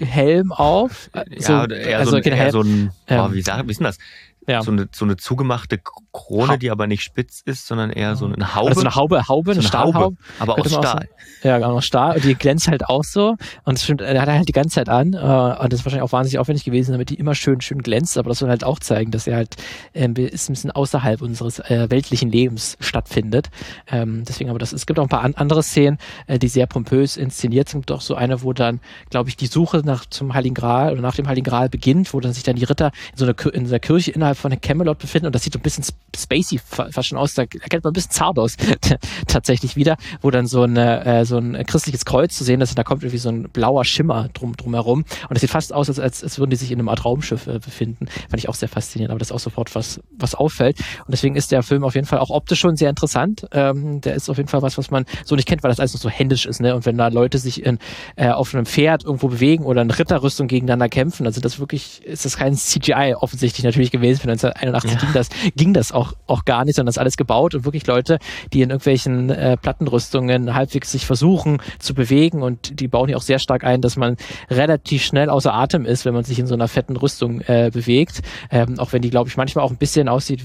Helm auf. Ja, so, eher also so ein, eher so ein oh, wie, sag, wie ist denn das? Ja. So, eine, so eine zugemachte Krone, ha die aber nicht spitz ist, sondern eher so eine Haube. Also eine Haube, Haube, eine, so eine Stahlhaube. Haube, aber aus Stahl. ja, genau, Stahl. Und die glänzt halt auch so. Und das stimmt, er hat er halt die ganze Zeit an. Äh, und das ist wahrscheinlich auch wahnsinnig aufwendig gewesen, damit die immer schön, schön glänzt. Aber das soll halt auch zeigen, dass er halt äh, ist ein bisschen außerhalb unseres äh, weltlichen Lebens stattfindet. Ähm, deswegen, aber das, es gibt auch ein paar an, andere Szenen, äh, die sehr pompös inszeniert sind. Doch so eine, wo dann, glaube ich, die Suche nach zum Heiligen Gral oder nach dem Heiligen Gral beginnt, wo dann sich dann die Ritter in so einer, in einer Kirche innerhalb von Camelot befinden und das sieht so ein bisschen spacey fast schon aus, da erkennt man ein bisschen Zardos tatsächlich wieder, wo dann so, eine, äh, so ein christliches Kreuz zu sehen ist und da kommt irgendwie so ein blauer Schimmer drum, drumherum und es sieht fast aus, als, als, als würden die sich in einem Art Raumschiff äh, befinden. Fand ich auch sehr faszinierend, aber das ist auch sofort was, was auffällt und deswegen ist der Film auf jeden Fall auch optisch schon sehr interessant. Ähm, der ist auf jeden Fall was, was man so nicht kennt, weil das alles noch so händisch ist, ne? Und wenn da Leute sich in, äh, auf einem Pferd irgendwo bewegen oder in Ritterrüstung gegeneinander kämpfen, sind das wirklich, ist das kein CGI offensichtlich natürlich gewesen für 1981 ja. ging das, ging das auch, auch gar nicht, sondern das ist alles gebaut und wirklich Leute, die in irgendwelchen äh, Plattenrüstungen halbwegs sich versuchen zu bewegen und die bauen hier auch sehr stark ein, dass man relativ schnell außer Atem ist, wenn man sich in so einer fetten Rüstung äh, bewegt. Ähm, auch wenn die, glaube ich, manchmal auch ein bisschen aussieht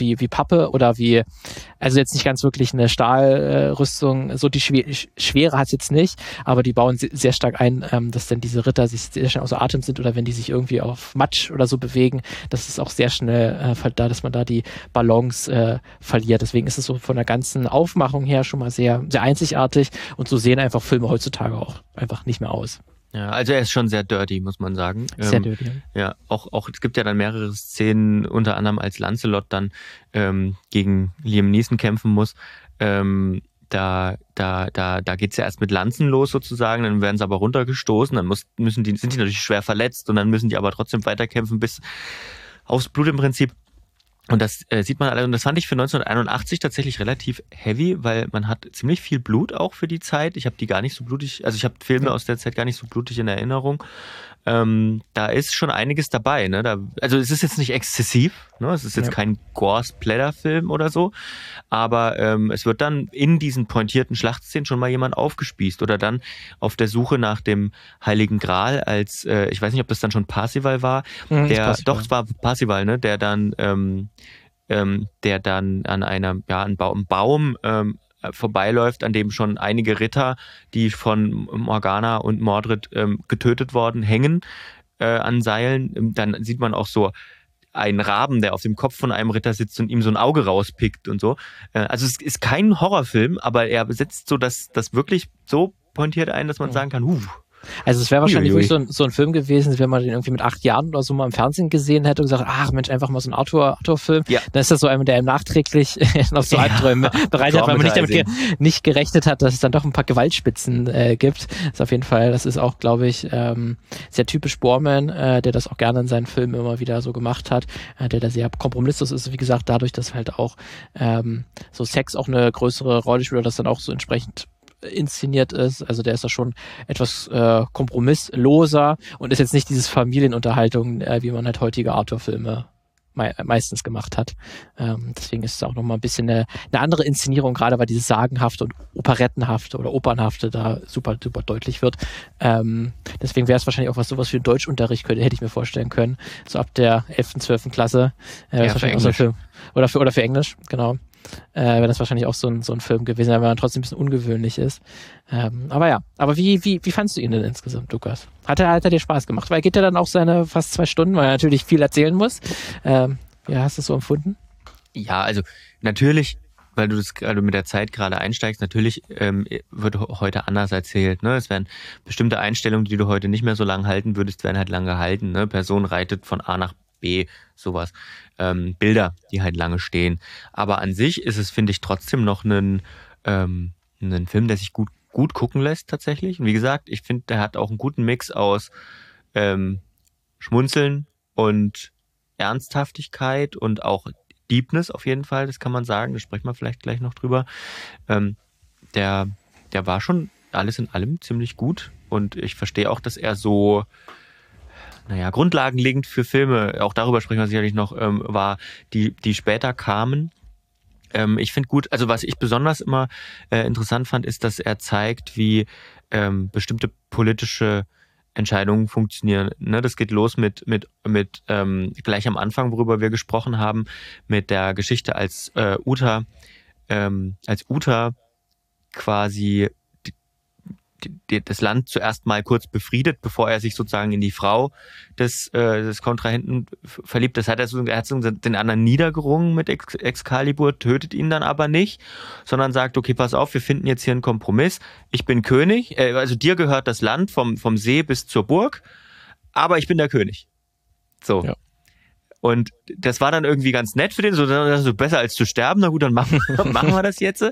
wie, wie Pappe oder wie, also jetzt nicht ganz wirklich eine Stahlrüstung, so die Schwer Schwere hat es jetzt nicht, aber die bauen sehr stark ein, ähm, dass dann diese Ritter sich sehr schnell außer Atem sind oder wenn die sich irgendwie auf Matsch oder so bewegen, das ist auch sehr schnell äh, da, dass man da die Balance äh, verliert. Deswegen ist es so von der ganzen Aufmachung her schon mal sehr, sehr einzigartig und so sehen einfach Filme heutzutage auch einfach nicht mehr aus. Ja, also er ist schon sehr dirty, muss man sagen. Sehr ähm, dirty. Ja, auch, auch es gibt ja dann mehrere Szenen, unter anderem als Lancelot dann ähm, gegen Liam Neeson kämpfen muss. Ähm, da, da, da, da geht's ja erst mit Lanzen los sozusagen, dann werden sie aber runtergestoßen, dann muss, müssen die, sind die natürlich schwer verletzt und dann müssen die aber trotzdem weiterkämpfen bis aufs Blut im Prinzip. Und das äh, sieht man und das fand ich für 1981 tatsächlich relativ heavy, weil man hat ziemlich viel Blut auch für die Zeit. Ich habe die gar nicht so blutig, also ich habe Filme aus der Zeit gar nicht so blutig in Erinnerung ähm, da ist schon einiges dabei. Ne? Da, also es ist jetzt nicht exzessiv, ne? es ist jetzt ja. kein Gore-Splatter-Film oder so, aber ähm, es wird dann in diesen pointierten Schlachtszenen schon mal jemand aufgespießt oder dann auf der Suche nach dem Heiligen Gral als, äh, ich weiß nicht, ob das dann schon Parsival war, mhm, der, doch, es war Parsival, ne? der dann ähm, ähm, der dann an einer, ja, ein Baum, Baum ähm, äh, vorbeiläuft, an dem schon einige Ritter, die von Morgana und Mordred ähm, getötet worden, hängen äh, an Seilen. Ähm, dann sieht man auch so einen Raben, der auf dem Kopf von einem Ritter sitzt und ihm so ein Auge rauspickt und so. Äh, also es ist kein Horrorfilm, aber er setzt so das, das wirklich so pointiert ein, dass man sagen kann, huh, also es wäre wahrscheinlich wirklich so ein, so ein Film gewesen, wenn man den irgendwie mit acht Jahren oder so mal im Fernsehen gesehen hätte und gesagt, ach Mensch, einfach mal so ein Arthur-Film. Ja. Dann ist das so einer, der ihm nachträglich noch so Albträume ja. bereitet hat, weil man nicht damit ge nicht gerechnet hat, dass es dann doch ein paar Gewaltspitzen äh, gibt. Das ist auf jeden Fall, das ist auch, glaube ich, ähm, sehr typisch Borman, äh, der das auch gerne in seinen Filmen immer wieder so gemacht hat, äh, der da sehr kompromisslos ist, wie gesagt, dadurch, dass halt auch ähm, so Sex auch eine größere Rolle spielt, dass dann auch so entsprechend inszeniert ist. Also der ist da schon etwas äh, kompromissloser und ist jetzt nicht dieses Familienunterhaltung, äh, wie man halt heutige Arthur-Filme me meistens gemacht hat. Ähm, deswegen ist es auch nochmal ein bisschen eine, eine andere Inszenierung, gerade weil dieses Sagenhafte und Operettenhafte oder Opernhafte da super, super deutlich wird. Ähm, deswegen wäre es wahrscheinlich auch was sowas für einen Deutschunterricht, könnte, hätte ich mir vorstellen können. So ab der 11., 12. Klasse. Äh, ja, für Englisch. So oder, für, oder für Englisch, genau äh, wäre das wahrscheinlich auch so ein, so ein Film gewesen, weil er trotzdem ein bisschen ungewöhnlich ist. Ähm, aber ja, aber wie, wie, wie fandst du ihn denn insgesamt, Lukas? Hat er, hat er dir Spaß gemacht? Weil geht er dann auch seine fast zwei Stunden, weil er natürlich viel erzählen muss. Ähm, wie hast du es so empfunden? Ja, also natürlich weil du das gerade mit der Zeit gerade einsteigst, natürlich ähm, wird heute anders erzählt. Ne? Es werden bestimmte Einstellungen, die du heute nicht mehr so lange halten würdest, werden halt lange gehalten. Ne? Person reitet von A nach B, sowas. Ähm, Bilder, die halt lange stehen. Aber an sich ist es, finde ich, trotzdem noch ein, ähm, Film, der sich gut, gut gucken lässt tatsächlich. Und wie gesagt, ich finde, der hat auch einen guten Mix aus ähm, Schmunzeln und Ernsthaftigkeit und auch Deepness auf jeden Fall, das kann man sagen, da sprechen wir vielleicht gleich noch drüber. Ähm, der, der war schon alles in allem ziemlich gut und ich verstehe auch, dass er so naja, grundlagenlegend für Filme, auch darüber sprechen wir sicherlich noch, ähm, war, die, die später kamen, Ähm, ich finde gut, also was ich besonders immer äh, interessant fand, ist, dass er zeigt, wie ähm, bestimmte politische Entscheidungen funktionieren. Ne, das geht los mit, mit, mit ähm, gleich am Anfang, worüber wir gesprochen haben, mit der Geschichte, als äh, Uta, ähm, als Uta quasi die, das Land zuerst mal kurz befriedet, bevor er sich sozusagen in die Frau des, äh, des Kontrahenten verliebt. Das hat er, so, er hat so den anderen niedergerungen mit Ex Excalibur, tötet ihn dann aber nicht, sondern sagt, okay, pass auf, wir finden jetzt hier einen Kompromiss. Ich bin König, äh, also dir gehört das Land vom, vom See bis zur Burg, aber ich bin der König. So. Ja. Und das war dann irgendwie ganz nett für den, so, so besser als zu sterben, na gut, dann machen, machen wir das jetzt.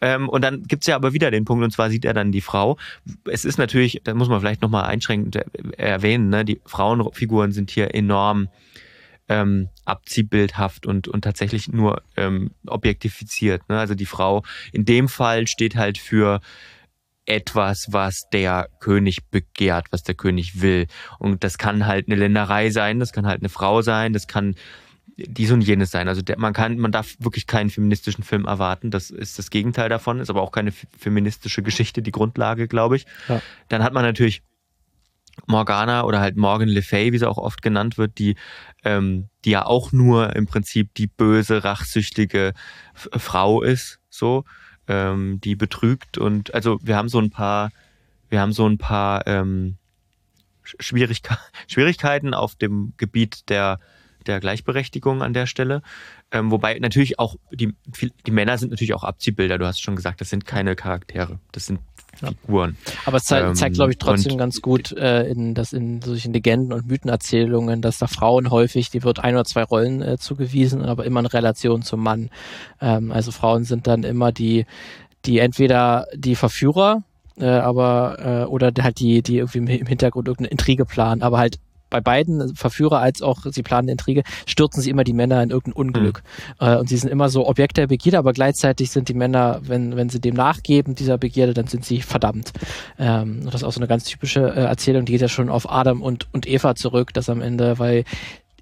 Ähm, und dann gibt's ja aber wieder den Punkt, und zwar sieht er dann die Frau. Es ist natürlich, da muss man vielleicht nochmal einschränkend erwähnen, ne, die Frauenfiguren sind hier enorm ähm, abziehbildhaft und, und tatsächlich nur ähm, objektifiziert. Ne? Also die Frau in dem Fall steht halt für etwas, was der König begehrt, was der König will. Und das kann halt eine Länderei sein, das kann halt eine Frau sein, das kann dies und jenes sein. Also der, man kann, man darf wirklich keinen feministischen Film erwarten. Das ist das Gegenteil davon, ist aber auch keine feministische Geschichte, die Grundlage, glaube ich. Ja. Dann hat man natürlich Morgana oder halt Morgan Le Fay, wie sie auch oft genannt wird, die, ähm, die ja auch nur im Prinzip die böse, rachsüchtige Frau ist, so ähm, die betrügt und also wir haben so ein paar, wir haben so ein paar ähm, Schwierigke Schwierigkeiten auf dem Gebiet der der Gleichberechtigung an der Stelle. Ähm, wobei natürlich auch die, die Männer sind natürlich auch Abziehbilder. Du hast schon gesagt, das sind keine Charaktere, das sind Figuren. Aber es zeigt, zeigt glaube ich, trotzdem ganz gut äh, in, dass in solchen Legenden und Mythenerzählungen, dass da Frauen häufig, die wird ein oder zwei Rollen äh, zugewiesen, aber immer in Relation zum Mann. Ähm, also Frauen sind dann immer die, die entweder die Verführer, äh, aber äh, oder halt die, die irgendwie im Hintergrund irgendeine Intrige planen, aber halt bei beiden Verführer als auch sie planen Intrige, stürzen sie immer die Männer in irgendein Unglück. Mhm. Äh, und sie sind immer so Objekt der Begierde, aber gleichzeitig sind die Männer, wenn, wenn sie dem nachgeben, dieser Begierde, dann sind sie verdammt. Ähm, das ist auch so eine ganz typische äh, Erzählung, die geht ja schon auf Adam und, und Eva zurück, dass am Ende, weil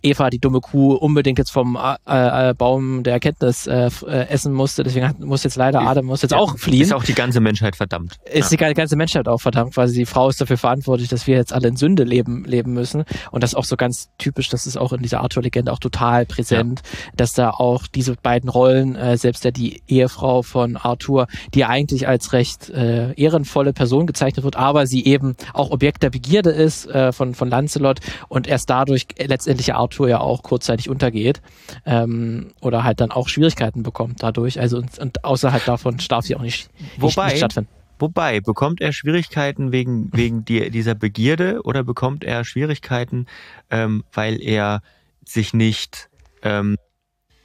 Eva, die dumme Kuh, unbedingt jetzt vom äh, äh, Baum der Erkenntnis äh, äh, essen musste. Deswegen hat, muss jetzt leider Adam muss jetzt ja, auch fliehen. Ist auch die ganze Menschheit verdammt. Ist ja. die ganze Menschheit auch verdammt, weil die Frau ist dafür verantwortlich, dass wir jetzt alle in Sünde leben, leben müssen. Und das ist auch so ganz typisch, das ist auch in dieser Arthur-Legende auch total präsent, ja. dass da auch diese beiden Rollen, äh, selbst der die Ehefrau von Arthur, die eigentlich als recht äh, ehrenvolle Person gezeichnet wird, aber sie eben auch Objekt der Begierde ist äh, von, von Lancelot und erst dadurch letztendlich Arthur ja auch kurzzeitig untergeht ähm, oder halt dann auch Schwierigkeiten bekommt dadurch. Also und, und außerhalb davon darf sie auch nicht, Wobei, nicht stattfinden. Wobei, bekommt er Schwierigkeiten wegen, wegen die, dieser Begierde oder bekommt er Schwierigkeiten, ähm, weil er sich nicht ähm,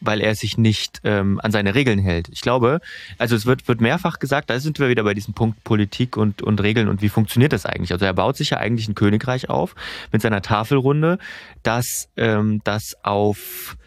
weil er sich nicht ähm, an seine Regeln hält. Ich glaube, also es wird, wird mehrfach gesagt, da sind wir wieder bei diesem Punkt Politik und, und Regeln und wie funktioniert das eigentlich. Also er baut sich ja eigentlich ein Königreich auf mit seiner Tafelrunde, das, ähm, das auf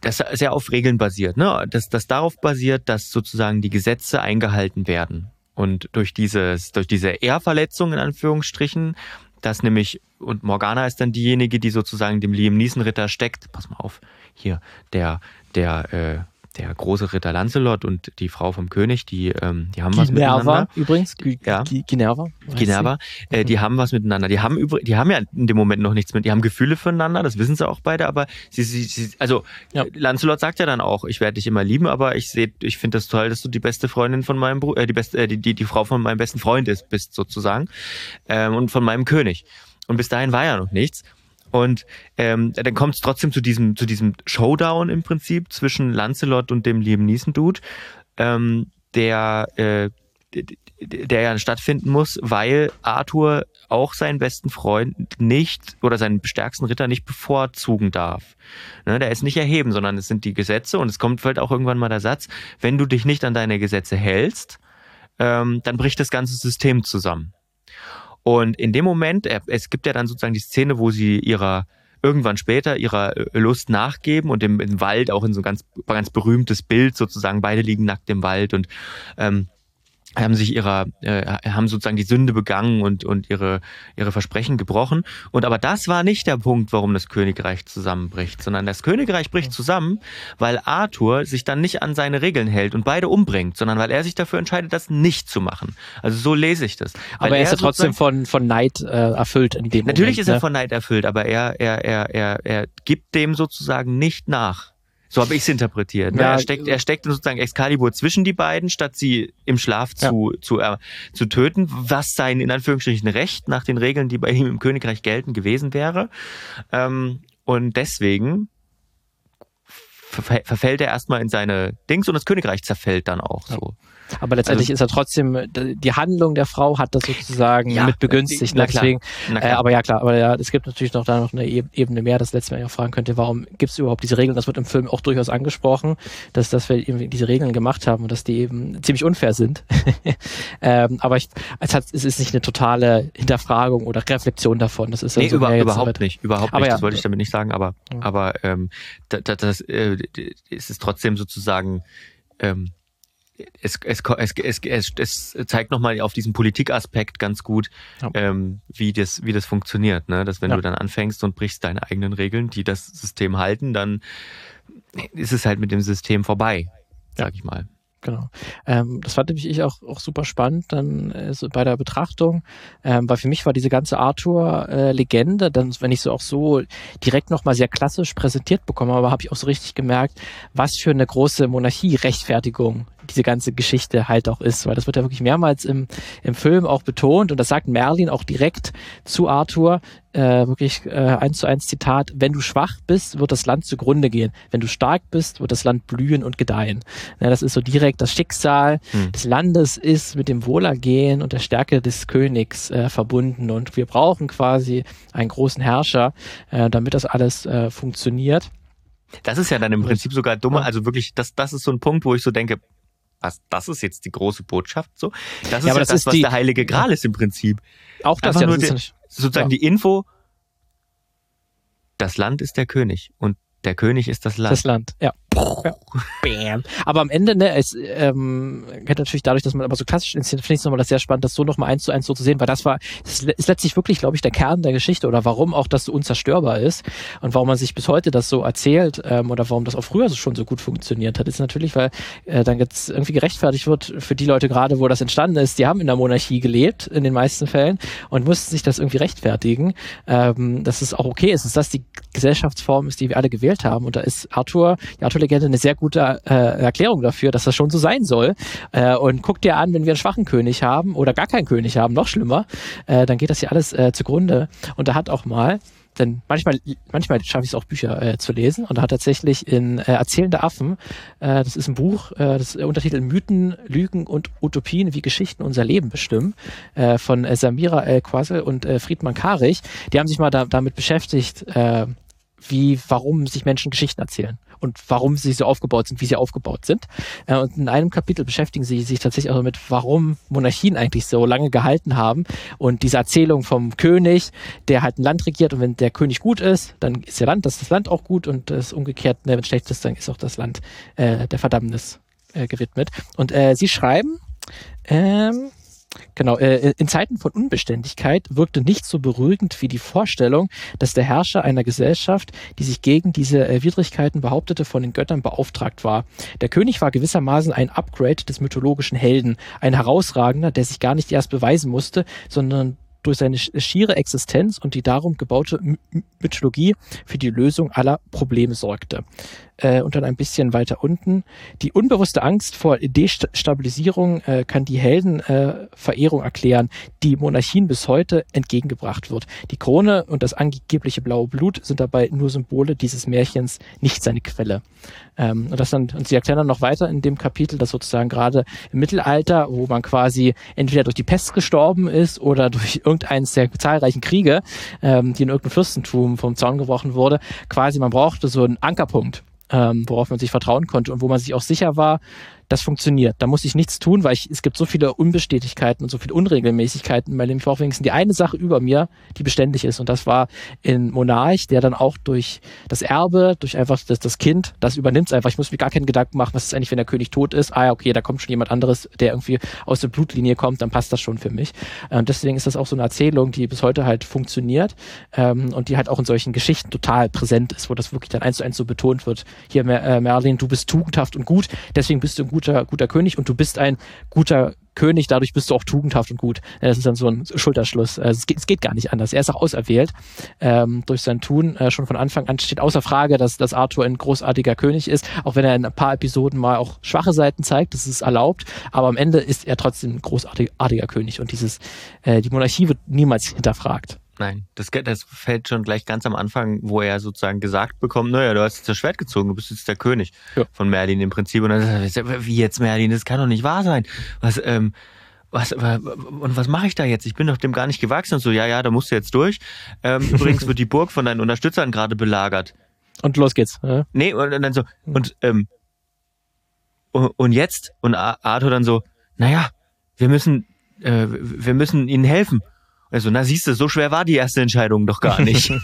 das sehr auf Regeln basiert, ne? dass das darauf basiert, dass sozusagen die Gesetze eingehalten werden. Und durch dieses, durch diese Ehrverletzung in Anführungsstrichen dass nämlich, und Morgana ist dann diejenige, die sozusagen dem Liam Neeson Ritter steckt. Pass mal auf, hier, der, der, äh, der große Ritter Lancelot und die Frau vom König, die, ähm, die haben was miteinander. übrigens, G ja. Ginerva. Ginerva, äh, die haben was miteinander. Die haben über, die haben ja in dem Moment noch nichts mit, die haben Gefühle füreinander, das wissen sie auch beide, aber sie, sie, sie also ja. Lancelot sagt ja dann auch, ich werde dich immer lieben, aber ich sehe, ich finde das toll, dass du die beste Freundin von meinem Bruder, äh, die beste, äh, die, die, die Frau von meinem besten Freund ist, bist sozusagen, ähm, und von meinem König. Und bis dahin war ja noch nichts. Und ähm, dann kommt es trotzdem zu diesem, zu diesem Showdown im Prinzip zwischen Lancelot und dem Liam Neeson-Dude, ähm, der, äh, der ja stattfinden muss, weil Arthur auch seinen besten Freund nicht oder seinen stärksten Ritter nicht bevorzugen darf. Ne, der ist nicht erheben, sondern es sind die Gesetze und es kommt halt auch irgendwann mal der Satz, wenn du dich nicht an deine Gesetze hältst, ähm, dann bricht das ganze System zusammen. Und in dem Moment, es gibt ja dann sozusagen die Szene, wo sie ihrer irgendwann später ihrer äh, Lust nachgeben und im, im Wald auch in so ein ganz, ganz berühmtes Bild sozusagen, beide liegen nackt im Wald und ähm, haben sich ihrer, äh, haben sozusagen die Sünde begangen und, und ihre, ihre Versprechen gebrochen. Und aber das war nicht der Punkt, warum das Königreich zusammenbricht, sondern das Königreich bricht zusammen, weil Arthur sich dann nicht an seine Regeln hält und beide umbringt, sondern weil er sich dafür entscheidet, das nicht zu machen. Also so lese ich das. Weil aber er ist ja trotzdem von, von Neid äh, erfüllt in dem Natürlich Moment, ist er ne? von Neid erfüllt, aber er, er, er, er, er gibt dem sozusagen nicht nach. So habe ich es interpretiert. Ne? Ja, er, steckt, er steckt sozusagen Excalibur zwischen die beiden, statt sie im Schlaf zu, ja. zu, äh, zu töten, was sein in Anführungsstrichen Recht nach den Regeln, die bei ihm im Königreich gelten, gewesen wäre. Ähm, und deswegen verfällt er erstmal in seine Dings und das Königreich zerfällt dann auch so. Aber letztendlich also, ist er trotzdem, die Handlung der Frau hat das sozusagen ja, mit begünstigt. Na, deswegen, na äh, aber ja klar, aber ja, es gibt natürlich noch da noch eine Ebene mehr, das letzte Mal ja fragen könnte, warum gibt es überhaupt diese Regeln? Das wird im Film auch durchaus angesprochen, dass, dass wir eben diese Regeln gemacht haben und dass die eben ziemlich unfair sind. ähm, aber ich, es, hat, es ist nicht eine totale Hinterfragung oder Reflexion davon. Das ist nee, so über, überhaupt nicht, überhaupt aber nicht. Ja, das wollte ich damit nicht sagen, aber, ja. aber ähm, das, das, äh, es ist trotzdem sozusagen ähm, es, es, es, es, es zeigt nochmal auf diesen Politikaspekt ganz gut, ja. ähm, wie, das, wie das funktioniert. Ne? Dass wenn ja. du dann anfängst und brichst deine eigenen Regeln, die das System halten, dann ist es halt mit dem System vorbei, sag ich mal. Genau. Ähm, das fand ich auch, auch super spannend dann äh, so bei der Betrachtung, ähm, weil für mich war diese ganze Arthur-Legende, äh, dann, wenn ich so auch so direkt nochmal sehr klassisch präsentiert bekomme, aber habe ich auch so richtig gemerkt, was für eine große Monarchie-Rechtfertigung diese ganze Geschichte halt auch ist, weil das wird ja wirklich mehrmals im, im Film auch betont und das sagt Merlin auch direkt zu Arthur, äh, wirklich äh, eins zu eins Zitat, wenn du schwach bist, wird das Land zugrunde gehen. Wenn du stark bist, wird das Land blühen und gedeihen. Ja, das ist so direkt das Schicksal hm. des Landes ist mit dem Wohlergehen und der Stärke des Königs äh, verbunden und wir brauchen quasi einen großen Herrscher, äh, damit das alles äh, funktioniert. Das ist ja dann im Prinzip sogar dummer, also wirklich, das, das ist so ein Punkt, wo ich so denke, was, das ist jetzt die große Botschaft so. Das ist ja, ja das, das was die, der Heilige Gral ist im Prinzip. Auch das, ja, das die, sozusagen ja. die Info, das Land ist der König und der König ist das Land. Das Land, ja. Ja. Aber am Ende, ne, es ähm, geht natürlich dadurch, dass man aber so klassisch inszeniert, finde ich es nochmal sehr spannend, das so nochmal eins zu eins so zu sehen, weil das war, das ist letztlich wirklich, glaube ich, der Kern der Geschichte oder warum auch das so unzerstörbar ist und warum man sich bis heute das so erzählt ähm, oder warum das auch früher schon so gut funktioniert hat, ist natürlich, weil äh, dann jetzt irgendwie gerechtfertigt wird für die Leute gerade, wo das entstanden ist, die haben in der Monarchie gelebt, in den meisten Fällen und mussten sich das irgendwie rechtfertigen, ähm, dass es auch okay. Ist, dass das die Gesellschaftsform ist, die wir alle gewählt haben. Und da ist Arthur, die Arthur-Legende eine sehr gute äh, Erklärung dafür, dass das schon so sein soll. Äh, und guck dir an, wenn wir einen schwachen König haben oder gar keinen König haben, noch schlimmer, äh, dann geht das ja alles äh, zugrunde. Und da hat auch mal denn manchmal, manchmal schaffe ich es auch Bücher äh, zu lesen und da hat tatsächlich in äh, Erzählende Affen, äh, das ist ein Buch, äh, das Untertitel Mythen, Lügen und Utopien, wie Geschichten unser Leben bestimmen, äh, von äh, Samira El-Quasel und äh, Friedmann Karich. Die haben sich mal da, damit beschäftigt, äh, wie, warum sich Menschen Geschichten erzählen und warum sie so aufgebaut sind, wie sie aufgebaut sind. Äh, und in einem Kapitel beschäftigen sie sich tatsächlich auch damit, warum Monarchien eigentlich so lange gehalten haben und diese Erzählung vom König, der halt ein Land regiert und wenn der König gut ist, dann ist der Land, das ist das Land auch gut und das umgekehrt, ne, wenn schlecht ist, dann ist auch das Land äh, der Verdammnis äh, gewidmet. Und äh, sie schreiben, ähm, Genau, äh, in Zeiten von Unbeständigkeit wirkte nicht so beruhigend wie die Vorstellung, dass der Herrscher einer Gesellschaft, die sich gegen diese äh, Widrigkeiten behauptete, von den Göttern beauftragt war. Der König war gewissermaßen ein Upgrade des mythologischen Helden, ein herausragender, der sich gar nicht erst beweisen musste, sondern durch seine schiere Existenz und die darum gebaute Mythologie für die Lösung aller Probleme sorgte äh, und dann ein bisschen weiter unten. Die unbewusste Angst vor Destabilisierung äh, kann die Heldenverehrung äh, erklären, die Monarchien bis heute entgegengebracht wird. Die Krone und das angebliche blaue Blut sind dabei nur Symbole dieses Märchens, nicht seine Quelle. Ähm, und das dann, und sie erklären dann noch weiter in dem Kapitel, dass sozusagen gerade im Mittelalter, wo man quasi entweder durch die Pest gestorben ist oder durch irgendeines der zahlreichen Kriege, ähm, die in irgendeinem Fürstentum vom Zaun gebrochen wurde, quasi man brauchte so einen Ankerpunkt ähm, worauf man sich vertrauen konnte und wo man sich auch sicher war, das funktioniert. Da muss ich nichts tun, weil ich, es gibt so viele Unbestätigkeiten und so viele Unregelmäßigkeiten bei dem Vorfängsten. Die eine Sache über mir, die beständig ist. Und das war in Monarch, der dann auch durch das Erbe, durch einfach das, das Kind, das übernimmt einfach. Ich muss mir gar keinen Gedanken machen, was ist eigentlich, wenn der König tot ist. Ah okay, da kommt schon jemand anderes, der irgendwie aus der Blutlinie kommt, dann passt das schon für mich. Und deswegen ist das auch so eine Erzählung, die bis heute halt funktioniert ähm, und die halt auch in solchen Geschichten total präsent ist, wo das wirklich dann eins zu eins so betont wird. Hier, äh, Merlin, du bist tugendhaft und gut, deswegen bist du ein guter, guter König und du bist ein guter König, dadurch bist du auch tugendhaft und gut. Das ist dann so ein Schulterschluss. Also es, geht, es geht gar nicht anders. Er ist auch auserwählt ähm, durch sein Tun. Äh, schon von Anfang an steht außer Frage, dass, dass Arthur ein großartiger König ist, auch wenn er in ein paar Episoden mal auch schwache Seiten zeigt, das ist erlaubt. Aber am Ende ist er trotzdem ein großartiger König und dieses, äh, die Monarchie wird niemals hinterfragt. Nein, das, das fällt schon gleich ganz am Anfang, wo er sozusagen gesagt bekommt, naja, du hast jetzt das Schwert gezogen, du bist jetzt der König ja. von Merlin im Prinzip. Und dann sagt er, wie jetzt Merlin, das kann doch nicht wahr sein. Was, ähm, was, und was mache ich da jetzt? Ich bin doch dem gar nicht gewachsen und so, ja, ja, da musst du jetzt durch. Ähm, übrigens wird die Burg von deinen Unterstützern gerade belagert. Und los geht's. Ja. Nee, und, und dann so, und, ähm, und, und jetzt? Und Arthur dann so, naja, wir müssen, äh, wir müssen ihnen helfen. Also, na siehst du, so schwer war die erste Entscheidung doch gar nicht. ja,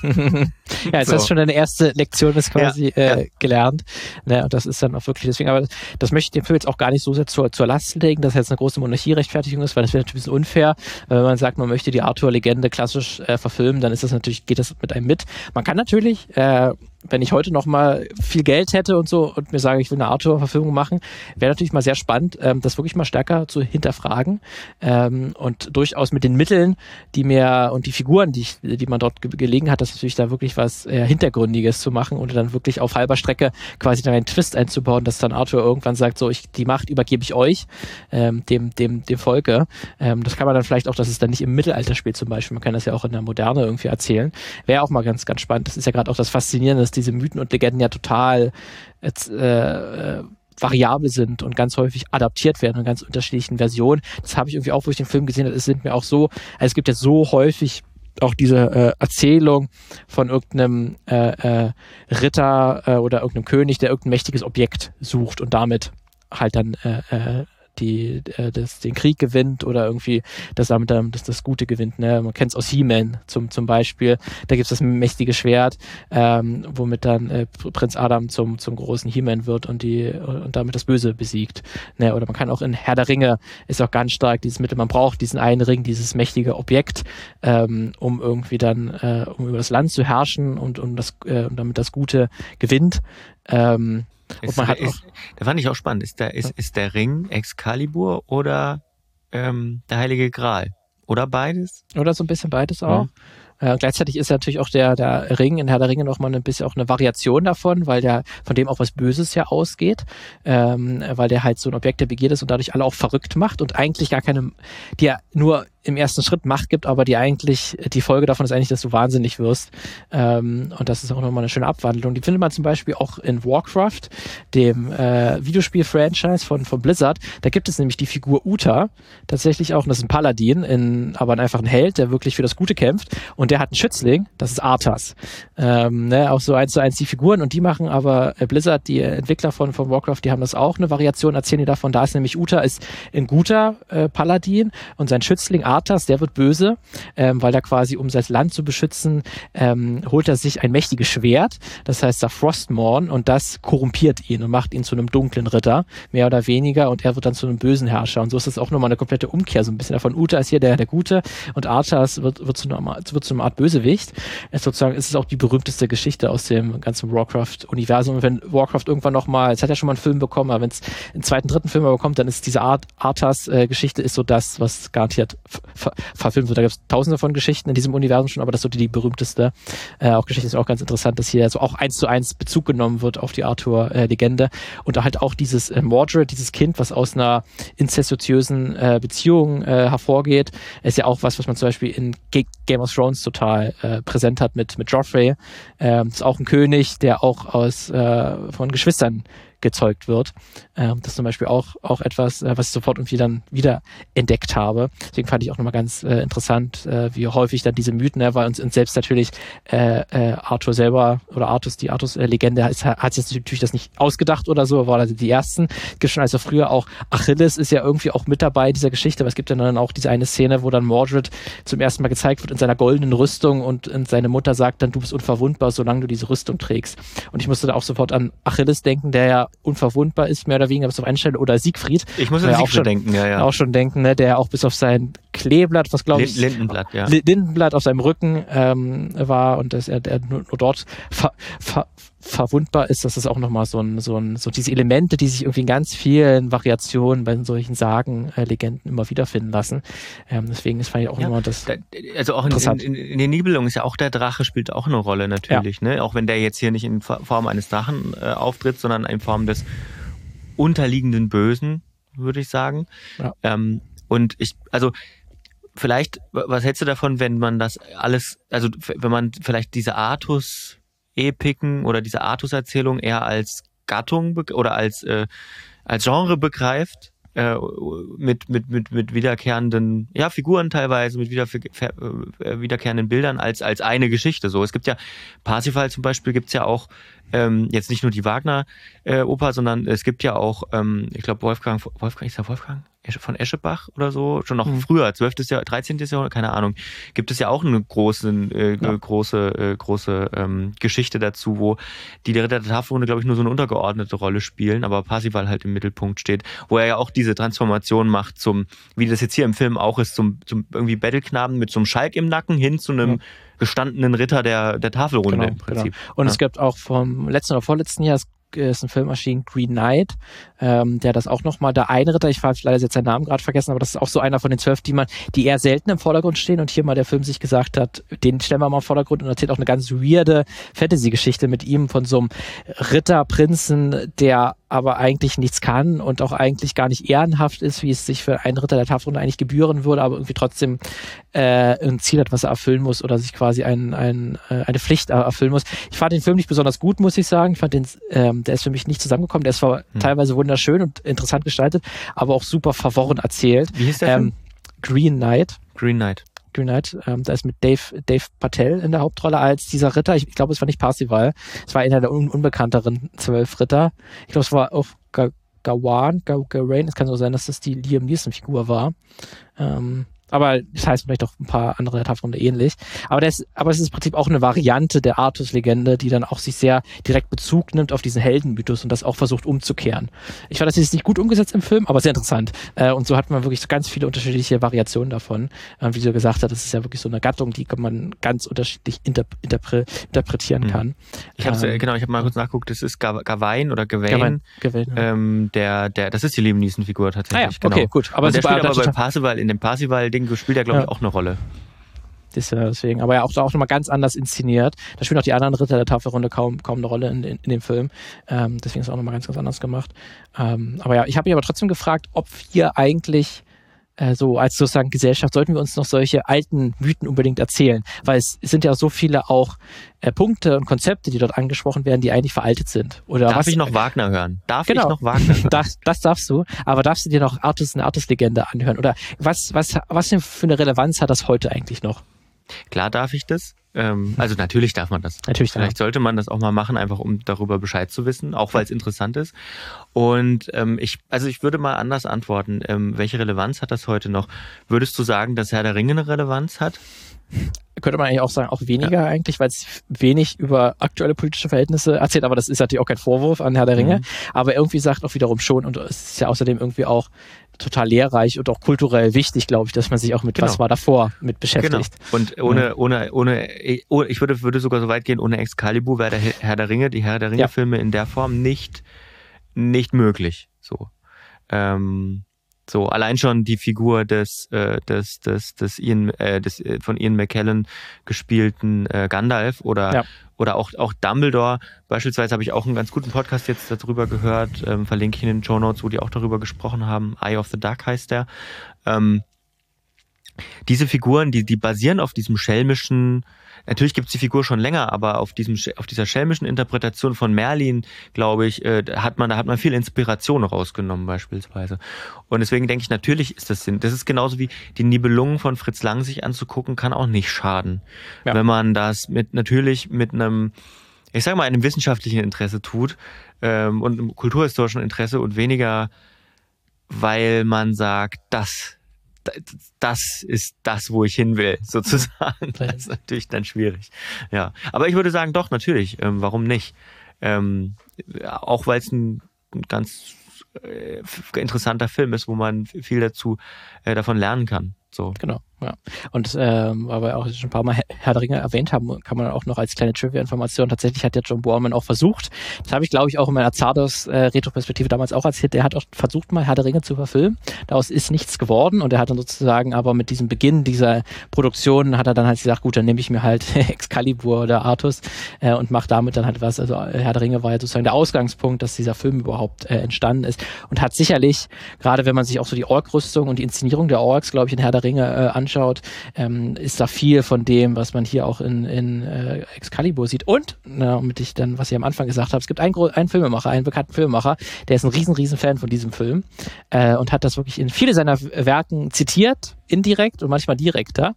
jetzt so. hast du schon deine erste Lektion ist quasi ja, äh, ja. gelernt. Ne, und das ist dann auch wirklich deswegen, aber das möchte ich dem Film jetzt auch gar nicht so sehr zur, zur Last legen, dass jetzt eine große Monarchierechtfertigung ist, weil das wäre natürlich ein bisschen unfair. Wenn man sagt, man möchte die Arthur-Legende klassisch äh, verfilmen, dann ist das natürlich, geht das mit einem mit. Man kann natürlich äh, wenn ich heute noch mal viel Geld hätte und so und mir sage, ich will eine Arthur-Verfilmung machen, wäre natürlich mal sehr spannend, ähm, das wirklich mal stärker zu hinterfragen ähm, und durchaus mit den Mitteln, die mir und die Figuren, die, ich, die man dort ge gelegen hat, dass natürlich da wirklich was äh, Hintergründiges zu machen und dann wirklich auf halber Strecke quasi dann einen Twist einzubauen, dass dann Arthur irgendwann sagt, so ich die Macht übergebe ich euch, ähm, dem dem dem Volke. Ähm, das kann man dann vielleicht auch, dass es dann nicht im Mittelalter spielt zum Beispiel. Man kann das ja auch in der Moderne irgendwie erzählen. Wäre auch mal ganz ganz spannend. Das ist ja gerade auch das Faszinierende dass diese Mythen und Legenden ja total äh, äh, variabel sind und ganz häufig adaptiert werden in ganz unterschiedlichen Versionen. Das habe ich irgendwie auch, wo ich den Film gesehen habe, es sind mir auch so, also es gibt ja so häufig auch diese äh, Erzählung von irgendeinem äh, äh, Ritter äh, oder irgendeinem König, der irgendein mächtiges Objekt sucht und damit halt dann äh, äh, die, äh, das, den Krieg gewinnt oder irgendwie das damit das, das Gute gewinnt. Ne? Man kennt es aus He-Man zum, zum Beispiel. Da gibt es das mächtige Schwert, ähm, womit dann äh, Prinz Adam zum, zum großen He-Man wird und die und damit das Böse besiegt. Ne? Oder man kann auch in Herr der Ringe ist auch ganz stark dieses Mittel, man braucht diesen einen Ring, dieses mächtige Objekt, ähm, um irgendwie dann, äh, um über das Land zu herrschen und, um das, äh, damit das Gute gewinnt. Ähm, ist, man hat ist, da fand ich auch spannend. Ist der, ist, ist der Ring Excalibur oder ähm, der Heilige Gral? Oder beides? Oder so ein bisschen beides auch. Ja. Äh, gleichzeitig ist natürlich auch der, der Ring in Herr der Ringe noch mal ein bisschen auch eine Variation davon, weil der von dem auch was Böses ja ausgeht, ähm, weil der halt so ein Objekt der Begierde ist und dadurch alle auch verrückt macht und eigentlich gar keine, die ja nur im ersten Schritt Macht gibt, aber die eigentlich, die Folge davon ist eigentlich, dass du wahnsinnig wirst. Ähm, und das ist auch nochmal eine schöne Abwandlung. Die findet man zum Beispiel auch in Warcraft, dem äh, Videospiel-Franchise von, von Blizzard. Da gibt es nämlich die Figur Uta, tatsächlich auch, und das ist ein Paladin, in, aber einfach ein Held, der wirklich für das Gute kämpft. Und der hat einen Schützling, das ist Arthas. Ähm, ne, auch so eins zu eins die Figuren. Und die machen aber äh, Blizzard, die Entwickler von, von Warcraft, die haben das auch eine Variation, erzählen die davon. Da ist nämlich Uta ist ein guter äh, Paladin und sein Schützling Arthas, der wird böse, ähm, weil er quasi, um sein Land zu beschützen, ähm, holt er sich ein mächtiges Schwert, das heißt der Frostmorn, und das korrumpiert ihn und macht ihn zu einem dunklen Ritter, mehr oder weniger, und er wird dann zu einem bösen Herrscher. Und so ist das auch nochmal eine komplette Umkehr, so ein bisschen davon. Uta ist hier der, der Gute und Arthas wird, wird, zu, einer, wird zu einer Art Bösewicht. Es sozusagen ist es auch die berühmteste Geschichte aus dem ganzen Warcraft-Universum. Wenn Warcraft irgendwann nochmal, es hat ja schon mal einen Film bekommen, aber wenn es einen zweiten, dritten Film bekommt, dann ist diese Art Arthas-Geschichte äh, ist so das, was garantiert ver verfilmt wird. Da gibt es tausende von Geschichten in diesem Universum schon, aber das ist so die, die berühmteste. Äh, auch Geschichte ist auch ganz interessant, dass hier so auch eins zu eins Bezug genommen wird auf die Arthur-Legende. Äh, und da halt auch dieses äh, Mordred, dieses Kind, was aus einer incestuösen äh, Beziehung äh, hervorgeht, ist ja auch was, was man zum Beispiel in G Game of Thrones total äh, präsent hat mit, mit Joffrey. Ähm, ist auch ein König, der auch aus äh, von Geschwistern gezeugt wird. Ähm, das ist zum Beispiel auch, auch etwas, äh, was ich sofort irgendwie dann wieder entdeckt habe. Deswegen fand ich auch nochmal ganz äh, interessant, äh, wie häufig dann diese Mythen, er war und, und selbst natürlich äh, äh, Arthur selber oder Artus, die Artus-Legende, hat, hat jetzt natürlich das nicht ausgedacht oder so, war also die ersten. Es gibt schon also früher auch Achilles ist ja irgendwie auch mit dabei in dieser Geschichte, aber es gibt ja dann auch diese eine Szene, wo dann Mordred zum ersten Mal gezeigt wird in seiner goldenen Rüstung und, und seine Mutter sagt dann, du bist unverwundbar, solange du diese Rüstung trägst. Und ich musste da auch sofort an Achilles denken, der ja unverwundbar ist, mehr oder weniger bis auf eine Stelle, oder Siegfried. Ich muss an Siegfried schon, denken, ja, ja. Auch schon denken, ne, der auch bis auf sein Kleeblatt, was glaube ich. Lindenblatt, ja. Lindenblatt auf seinem Rücken ähm, war und dass er, er nur, dort ver, ver, verwundbar ist, das ist auch nochmal so ein, so ein, so diese Elemente, die sich irgendwie in ganz vielen Variationen bei solchen Sagen, äh, Legenden immer wiederfinden lassen. Ähm, deswegen ist fand ich auch ja, immer das. Da, also auch in, in, in, den Nibelungen ist ja auch der Drache spielt auch eine Rolle natürlich, ja. ne? Auch wenn der jetzt hier nicht in Form eines Drachen äh, auftritt, sondern in Form des unterliegenden Bösen, würde ich sagen. Ja. Ähm, und ich, also vielleicht, was hältst du davon, wenn man das alles, also wenn man vielleicht diese Artus-Epiken oder diese Artus-Erzählung eher als Gattung oder als, äh, als Genre begreift? Äh, mit, mit, mit, mit wiederkehrenden ja, Figuren teilweise, mit wieder, äh, wiederkehrenden Bildern als, als eine Geschichte. So, es gibt ja Parsifal zum Beispiel gibt's ja auch ähm, jetzt nicht nur die Wagner-Oper, äh, sondern es gibt ja auch, ähm, ich glaube, Wolfgang, Wolfgang, ist der Wolfgang? Von Eschebach oder so, schon noch mhm. früher, 12. Jahr, 13. Jahrhundert, keine Ahnung, gibt es ja auch eine große, äh, ja. große, äh, große ähm, Geschichte dazu, wo die der Ritter der Tafelrunde, glaube ich, nur so eine untergeordnete Rolle spielen, aber Parsival halt im Mittelpunkt steht, wo er ja auch diese Transformation macht zum, wie das jetzt hier im Film auch ist, zum, zum irgendwie Bettelknaben mit so einem Schalk im Nacken hin zu einem ja. gestandenen Ritter der, der Tafelrunde genau, im Prinzip. Genau. Und ja. es gibt auch vom letzten oder vorletzten Jahr, ist ein Film erschienen, Green Knight, ähm, der das auch nochmal, der eine Ritter, ich habe leider jetzt seinen Namen gerade vergessen, aber das ist auch so einer von den zwölf, die man, die eher selten im Vordergrund stehen und hier mal der Film sich gesagt hat, den stellen wir mal im Vordergrund und erzählt auch eine ganz weirde Fantasy-Geschichte mit ihm von so einem Ritterprinzen, der aber eigentlich nichts kann und auch eigentlich gar nicht ehrenhaft ist, wie es sich für einen Ritter der Tafelrunde eigentlich gebühren würde, aber irgendwie trotzdem äh, ein Ziel hat, was er erfüllen muss oder sich quasi ein, ein, äh, eine Pflicht erfüllen muss. Ich fand den Film nicht besonders gut, muss ich sagen. Ich fand den, ähm, der ist für mich nicht zusammengekommen. Der ist zwar hm. teilweise wunderschön und interessant gestaltet, aber auch super verworren erzählt. Wie hieß der ähm, Film? Green Knight. Green Knight. Green Knight, ähm, da ist mit Dave, Dave Patel in der Hauptrolle als dieser Ritter. Ich, ich glaube, es war nicht Parsival. Es war einer der un unbekannteren zwölf Ritter. Ich glaube, es war auch Gawain, Gawain. Es kann so sein, dass das die Liam Neeson-Figur war. Ähm, aber das heißt vielleicht auch ein paar andere Tafelrunde ähnlich. Aber, das, aber es ist im Prinzip auch eine Variante der Artus-Legende, die dann auch sich sehr direkt Bezug nimmt auf diesen Heldenmythos und das auch versucht umzukehren. Ich fand das jetzt nicht gut umgesetzt im Film, aber sehr interessant. Äh, und so hat man wirklich ganz viele unterschiedliche Variationen davon. Äh, wie du gesagt hast, das ist ja wirklich so eine Gattung, die man ganz unterschiedlich interp interpre interpretieren mhm. kann. Ich habe ähm, genau, ich habe mal kurz nachgeguckt, das ist Gawain oder Gawain. Gawain, ja. ähm, der, der, das ist die Liam Neeson-Figur tatsächlich. Ah ja, genau. okay, gut. Aber, und der spielt aber bei Parsival, in dem Parsival Ding spielt ja, glaube ich, auch eine Rolle. Das, deswegen, aber ja auch, auch nochmal ganz anders inszeniert. Da spielen auch die anderen Ritter der Tafelrunde kaum, kaum eine Rolle in, in, in dem Film. Ähm, deswegen ist es auch nochmal ganz, ganz anders gemacht. Ähm, aber ja, ich habe mich aber trotzdem gefragt, ob wir eigentlich äh, so als sozusagen Gesellschaft sollten wir uns noch solche alten Mythen unbedingt erzählen, weil es sind ja so viele auch äh, Punkte und Konzepte, die dort angesprochen werden, die eigentlich veraltet sind. Oder Darf was, ich noch Wagner hören? Darf genau, ich noch Wagner hören? das, das darfst du, aber darfst du dir noch Artus eine Artus-Legende anhören? Oder was, was, was für eine Relevanz hat das heute eigentlich noch? Klar darf ich das. Ähm, also natürlich darf man das. Natürlich. Vielleicht ja. sollte man das auch mal machen, einfach um darüber Bescheid zu wissen, auch weil es interessant ist. Und ähm, ich, also ich würde mal anders antworten. Ähm, welche Relevanz hat das heute noch? Würdest du sagen, dass Herr der Ringe eine Relevanz hat? könnte man eigentlich auch sagen, auch weniger ja. eigentlich, weil es wenig über aktuelle politische Verhältnisse erzählt, aber das ist natürlich auch kein Vorwurf an Herr der Ringe, mhm. aber irgendwie sagt auch wiederum schon und es ist ja außerdem irgendwie auch total lehrreich und auch kulturell wichtig, glaube ich, dass man sich auch mit genau. was war davor mit beschäftigt. Genau. Und ohne, ja. ohne, ohne, oh, ich würde, würde sogar so weit gehen, ohne Excalibur wäre der Herr der Ringe, die Herr der Ringe Filme in der Form nicht, nicht möglich, so. Ähm, so, allein schon die Figur des, äh, des, des, des, Ian, äh, des äh, von Ian McKellen gespielten äh, Gandalf oder, ja. oder auch, auch Dumbledore. Beispielsweise habe ich auch einen ganz guten Podcast jetzt darüber gehört, ähm, verlinke ich in den Show Notes, wo die auch darüber gesprochen haben. Eye of the Duck heißt der. Ähm, diese Figuren, die, die basieren auf diesem schelmischen, natürlich gibt es die Figur schon länger, aber auf diesem, auf dieser schelmischen Interpretation von Merlin, glaube ich, äh, hat man, da hat man viel Inspiration rausgenommen beispielsweise. Und deswegen denke ich, natürlich ist das Sinn. Das ist genauso wie die Nibelungen von Fritz Lang sich anzugucken, kann auch nicht schaden. Ja. Wenn man das mit, natürlich mit einem, ich sage mal, einem wissenschaftlichen Interesse tut ähm, und einem kulturhistorischen Interesse und weniger, weil man sagt, das das ist das, wo ich hin will, sozusagen. Das ist natürlich dann schwierig. Ja, aber ich würde sagen, doch, natürlich. Ähm, warum nicht? Ähm, auch weil es ein, ein ganz äh, interessanter Film ist, wo man viel dazu äh, davon lernen kann. So. Genau. Ja. Und ähm, weil wir auch schon ein paar Mal Herr der Ringe erwähnt haben, kann man auch noch als kleine Trivia-Information, tatsächlich hat der John Borman auch versucht, das habe ich glaube ich auch in meiner Zardos äh, Retroperspektive damals auch erzählt, der hat auch versucht mal Herr der Ringe zu verfilmen, daraus ist nichts geworden und er hat dann sozusagen aber mit diesem Beginn dieser Produktion hat er dann halt gesagt, gut, dann nehme ich mir halt Excalibur oder Artus äh, und mache damit dann halt was, also Herr der Ringe war ja sozusagen der Ausgangspunkt, dass dieser Film überhaupt äh, entstanden ist. Und hat sicherlich, gerade wenn man sich auch so die Ork-Rüstung und die Inszenierung der Orks, glaube ich, in Herr der Ringe äh, anschaut, anschaut, ähm, ist da viel von dem, was man hier auch in, in äh, Excalibur sieht. Und, na, damit ich dann, was ich am Anfang gesagt habe, es gibt einen, einen Filmemacher, einen bekannten Filmemacher, der ist ein riesen, riesen Fan von diesem Film äh, und hat das wirklich in viele seiner Werken zitiert, indirekt und manchmal direkter.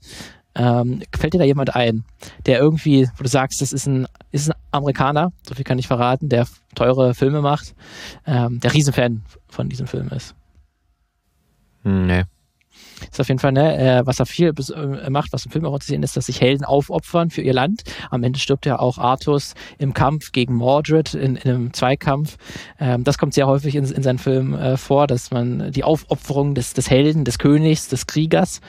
Ähm, fällt dir da jemand ein, der irgendwie, wo du sagst, das ist ein, ist ein Amerikaner, so viel kann ich verraten, der teure Filme macht, ähm, der Riesenfan von diesem Film ist? Nee. Ist auf jeden Fall, ne, äh, was er viel äh, macht, was im Film auch zu sehen ist, dass sich Helden aufopfern für ihr Land. Am Ende stirbt ja auch Artus im Kampf gegen Mordred in, in einem Zweikampf. Ähm, das kommt sehr häufig in, in seinen Filmen äh, vor, dass man die Aufopferung des, des Helden, des Königs, des Kriegers.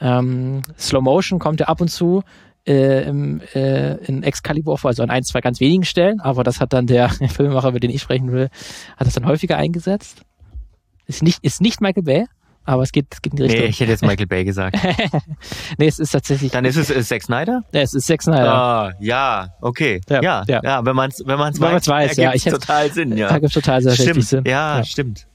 Ähm, Slow Motion kommt ja ab und zu äh, im, äh, in Excalibur vor, also an ein, zwei ganz wenigen Stellen, aber das hat dann der Filmemacher, über den ich sprechen will, hat das dann häufiger eingesetzt. Ist nicht, ist nicht Michael Bay, aber es geht, es geht in die Richtung. Nee, ich hätte jetzt Michael Bay gesagt. nee, es ist tatsächlich. Dann ist es ist Zack Snyder? Ja, es ist Zack Snyder. Ah, ja, okay. Ja, ja, ja. ja wenn man es wenn man's wenn weiß, weiß ja. Ich total Sinn, ja. Da gibt total sehr stimmt. Sinn. Ja, ja, stimmt.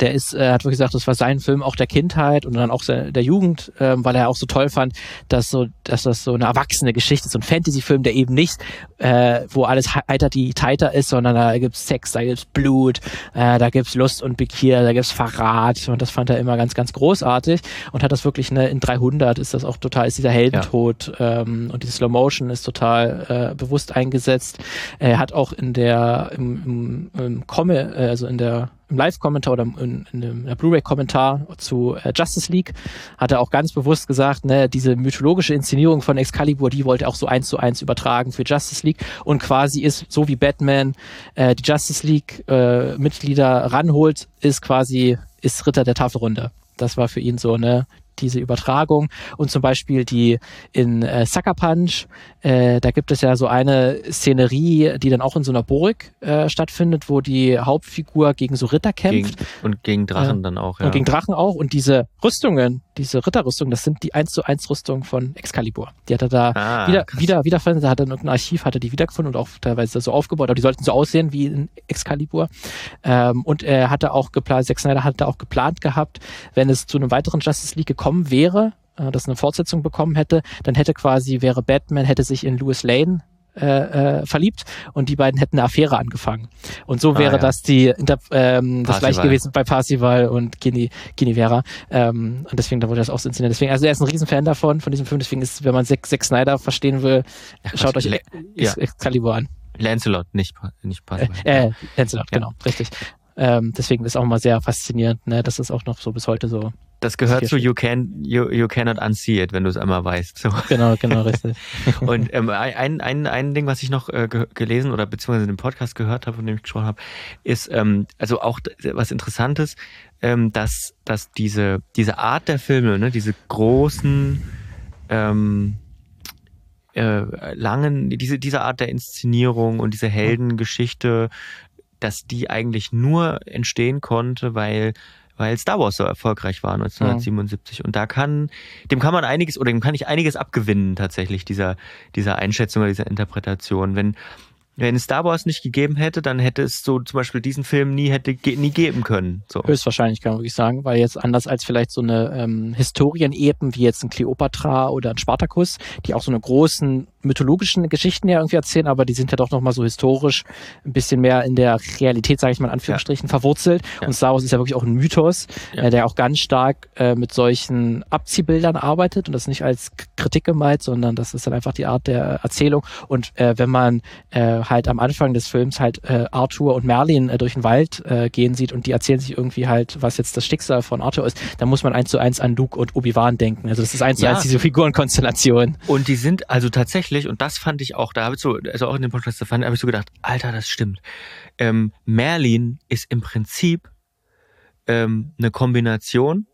Der ist, äh, hat wirklich gesagt, das war sein Film auch der Kindheit und dann auch der Jugend, ähm, weil er auch so toll fand, dass so, dass das so eine erwachsene Geschichte ist, so ein Fantasy-Film, der eben nicht, äh, wo alles heiter die Teiter ist, sondern da gibt's Sex, da gibt's Blut, äh, da gibt's Lust und Begier, da gibt's Verrat und das fand er immer ganz, ganz großartig und hat das wirklich ne, in 300 ist das auch total, ist dieser Heldentod ja. ähm, und diese Slow Motion ist total äh, bewusst eingesetzt. Er hat auch in der im, im, im Komme, äh, also in der im Live-Kommentar oder in, in, in der Blu-ray-Kommentar zu äh, Justice League hat er auch ganz bewusst gesagt, ne, diese mythologische Inszenierung von Excalibur, die wollte er auch so eins zu eins übertragen für Justice League und quasi ist, so wie Batman äh, die Justice League-Mitglieder äh, ranholt, ist quasi, ist Ritter der Tafelrunde. Das war für ihn so, ne, diese Übertragung und zum Beispiel die in äh, Sucker Punch, äh, da gibt es ja so eine Szenerie, die dann auch in so einer Burg äh, stattfindet, wo die Hauptfigur gegen so Ritter kämpft. Gegen, und gegen Drachen äh, dann auch, ja. Und gegen Drachen auch und diese Rüstungen, diese Ritterrüstungen, das sind die 1 zu 1 Rüstungen von Excalibur. Die hat er da ah, wieder, krass. wieder, wiedergefunden, da hat er in irgendeinem Archiv, hat er die wiedergefunden und auch teilweise so aufgebaut, aber die sollten so aussehen wie in Excalibur. Ähm, und er hatte auch geplant, Zack Snyder hatte auch geplant gehabt, wenn es zu einem weiteren Justice League gekommen wäre, äh, das eine Fortsetzung bekommen hätte, dann hätte quasi, wäre Batman, hätte sich in Louis Lane äh, äh, verliebt und die beiden hätten eine Affäre angefangen. Und so ah, wäre ah, ja. das die Inter ähm, das gleich gewesen bei Parsival und Gini, Ginevera. Ähm, und deswegen, da wurde das auch so inszeniert. Deswegen, also er ist ein Riesenfan davon, von diesem Film. Deswegen ist, wenn man Zack, Zack Snyder verstehen will, ja, schaut euch Le ja. Excalibur an. Lancelot, nicht, nicht Parsival. Äh, äh Lancelot, genau, richtig. Ähm, deswegen ist auch mal sehr faszinierend, ne, dass es auch noch so bis heute so das gehört zu you can you, you cannot unsee it, wenn du es einmal weißt. So. Genau, genau, richtig. und ähm, ein, ein, ein Ding, was ich noch äh, gelesen oder beziehungsweise in dem Podcast gehört habe, von dem ich gesprochen habe, ist ähm, also auch was Interessantes, ähm, dass, dass diese, diese Art der Filme, ne, diese großen ähm, äh, langen, diese, diese Art der Inszenierung und diese Heldengeschichte, dass die eigentlich nur entstehen konnte, weil weil Star Wars so erfolgreich war 1977. Ja. Und da kann, dem kann man einiges, oder dem kann ich einiges abgewinnen tatsächlich, dieser, dieser Einschätzung oder dieser Interpretation. Wenn, wenn es Star Wars nicht gegeben hätte, dann hätte es so zum Beispiel diesen Film nie hätte nie geben können. So. Höchstwahrscheinlich kann man wirklich sagen, weil jetzt anders als vielleicht so eine ähm, Historienepen wie jetzt ein Kleopatra oder ein Spartacus, die auch so eine großen mythologischen Geschichten ja irgendwie erzählen, aber die sind ja doch nochmal so historisch ein bisschen mehr in der Realität, sage ich mal in Anführungsstrichen, ja. verwurzelt. Ja. Und Star Wars ist ja wirklich auch ein Mythos, ja. äh, der auch ganz stark äh, mit solchen Abziehbildern arbeitet und das nicht als Kritik gemeint, sondern das ist dann einfach die Art der Erzählung. Und äh, wenn man äh, halt am Anfang des Films halt äh, Arthur und Merlin äh, durch den Wald gehen sieht und die erzählen sich irgendwie halt, was jetzt das Schicksal von Arthur ist, dann muss man eins zu eins an Luke und Obi-Wan denken. Also das ist eins zu eins diese Figurenkonstellation. Und die sind also tatsächlich, und das fand ich auch, da habe ich so, also auch in dem Podcast, da habe ich so gedacht, Alter, das stimmt. Ähm, Merlin ist im Prinzip ähm, eine Kombination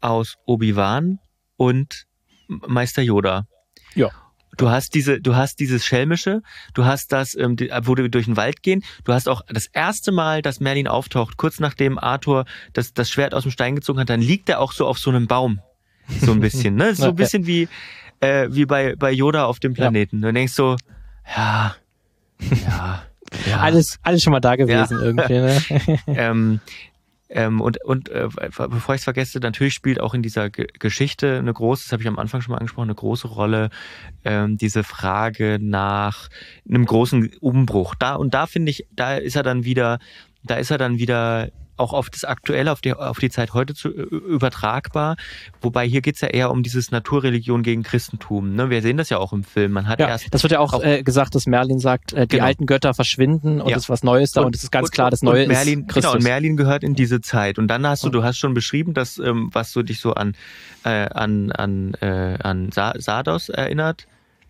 aus Obi-Wan und Meister Yoda. Ja. Du hast diese, du hast dieses Schelmische, du hast das, ähm, wo wir durch den Wald gehen. Du hast auch das erste Mal, dass Merlin auftaucht, kurz nachdem Arthur das, das Schwert aus dem Stein gezogen hat, dann liegt er auch so auf so einem Baum. So ein bisschen, ne? So ein bisschen wie, äh, wie bei, bei Yoda auf dem Planeten. Ja. Du denkst so, ja, ja. Ja. Alles, alles schon mal da gewesen ja. irgendwie. Ne? ähm, ähm, und und äh, bevor ich es vergesse, natürlich spielt auch in dieser G Geschichte eine große, das habe ich am Anfang schon mal angesprochen, eine große Rolle ähm, diese Frage nach einem großen Umbruch. Da und da finde ich, da ist er dann wieder, da ist er dann wieder auch auf das Aktuelle, auf die, auf die Zeit heute zu, übertragbar. Wobei hier geht's ja eher um dieses Naturreligion gegen Christentum. Ne? Wir sehen das ja auch im Film. Man hat ja, erst das wird ja auch, auch äh, gesagt, dass Merlin sagt, äh, die genau. alten Götter verschwinden und ja. es ist was Neues da und, und es ist ganz und, klar, das Neue Merlin, ist Christus. Genau, und Merlin gehört in diese Zeit. Und dann hast du, du hast schon beschrieben, dass ähm, was so dich so an äh, an an äh, an Sa Sardos erinnert.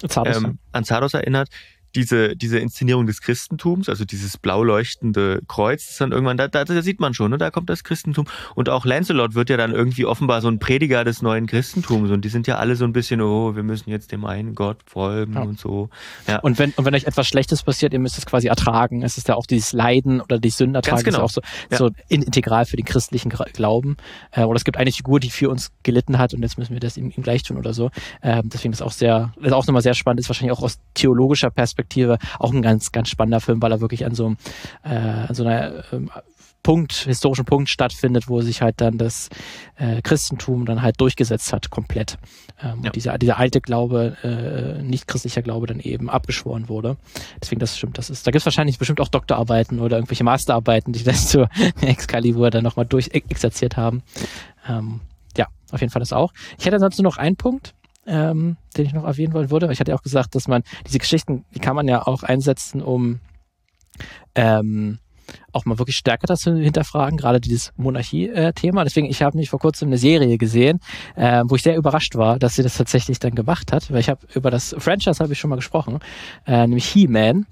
Zardos, ähm, an Zardos erinnert, diese, diese Inszenierung des Christentums, also dieses blau leuchtende Kreuz, ist dann irgendwann, da, da, da sieht man schon, ne, da kommt das Christentum. Und auch Lancelot wird ja dann irgendwie offenbar so ein Prediger des neuen Christentums. Und die sind ja alle so ein bisschen, oh, wir müssen jetzt dem einen Gott folgen ja. und so. Ja. Und wenn, und wenn euch etwas Schlechtes passiert, ihr müsst es quasi ertragen. Es ist ja auch dieses Leiden oder die Sünde ertragen, genau. ist auch so, ja. so integral für den christlichen Glauben. Äh, oder es gibt eine Figur, die für uns gelitten hat und jetzt müssen wir das ihm, ihm gleich tun oder so. Äh, deswegen ist auch sehr, ist auch nochmal sehr spannend, ist wahrscheinlich auch aus theologischer Perspektive Perspektive auch ein ganz, ganz spannender Film, weil er wirklich an so, äh, an so einer ähm, Punkt, historischen Punkt stattfindet, wo sich halt dann das äh, Christentum dann halt durchgesetzt hat, komplett. Ähm, ja. Und dieser, dieser alte Glaube, äh, nicht christlicher Glaube dann eben abgeschworen wurde. Deswegen, das stimmt, das ist, da gibt es wahrscheinlich bestimmt auch Doktorarbeiten oder irgendwelche Masterarbeiten, die das zur Excalibur dann nochmal durchexerziert haben. Ähm, ja, auf jeden Fall das auch. Ich hätte sonst nur noch einen Punkt, ähm, den ich noch erwähnen wollen würde. Ich hatte ja auch gesagt, dass man diese Geschichten, die kann man ja auch einsetzen, um ähm, auch mal wirklich stärker das zu hinterfragen, gerade dieses Monarchie-Thema. Deswegen, ich habe nicht vor kurzem eine Serie gesehen, äh, wo ich sehr überrascht war, dass sie das tatsächlich dann gemacht hat, weil ich habe über das Franchise habe ich schon mal gesprochen, äh, nämlich He-Man.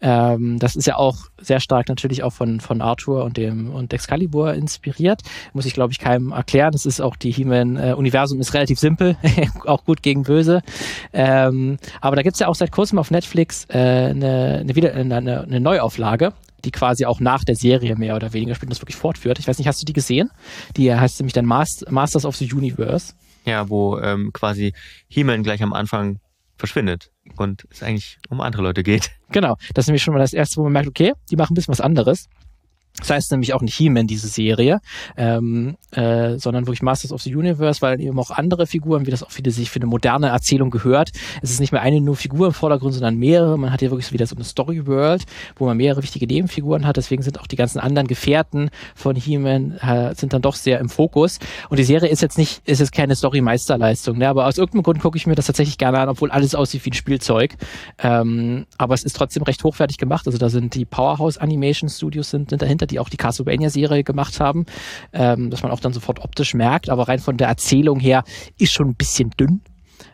Ähm, das ist ja auch sehr stark natürlich auch von, von Arthur und dem und Excalibur inspiriert. Muss ich, glaube ich, keinem erklären. Das ist auch die He-Man-Universum äh, ist relativ simpel, auch gut gegen böse. Ähm, aber da gibt's ja auch seit kurzem auf Netflix äh, eine, eine, wieder, eine, eine Neuauflage die quasi auch nach der Serie mehr oder weniger spielt und das wirklich fortführt. Ich weiß nicht, hast du die gesehen? Die heißt nämlich dann Masters of the Universe. Ja, wo ähm, quasi He-Man gleich am Anfang verschwindet und es eigentlich um andere Leute geht. Genau, das ist nämlich schon mal das erste, wo man merkt, okay, die machen ein bisschen was anderes. Das heißt nämlich auch nicht He-Man, diese Serie, ähm, äh, sondern wirklich Masters of the Universe, weil eben auch andere Figuren, wie das auch wieder sich für eine moderne Erzählung gehört. Es ist nicht mehr eine nur Figur im Vordergrund, sondern mehrere. Man hat hier wirklich wieder so eine Story World, wo man mehrere wichtige Nebenfiguren hat. Deswegen sind auch die ganzen anderen Gefährten von He-Man äh, sind dann doch sehr im Fokus. Und die Serie ist jetzt nicht, ist jetzt keine Story-Meisterleistung, ne? aber aus irgendeinem Grund gucke ich mir das tatsächlich gerne an, obwohl alles aussieht wie ein Spielzeug. Ähm, aber es ist trotzdem recht hochwertig gemacht. Also da sind die Powerhouse Animation Studios sind, sind dahinter, die auch die Castlevania-Serie gemacht haben, ähm, dass man auch dann sofort optisch merkt, aber rein von der Erzählung her ist schon ein bisschen dünn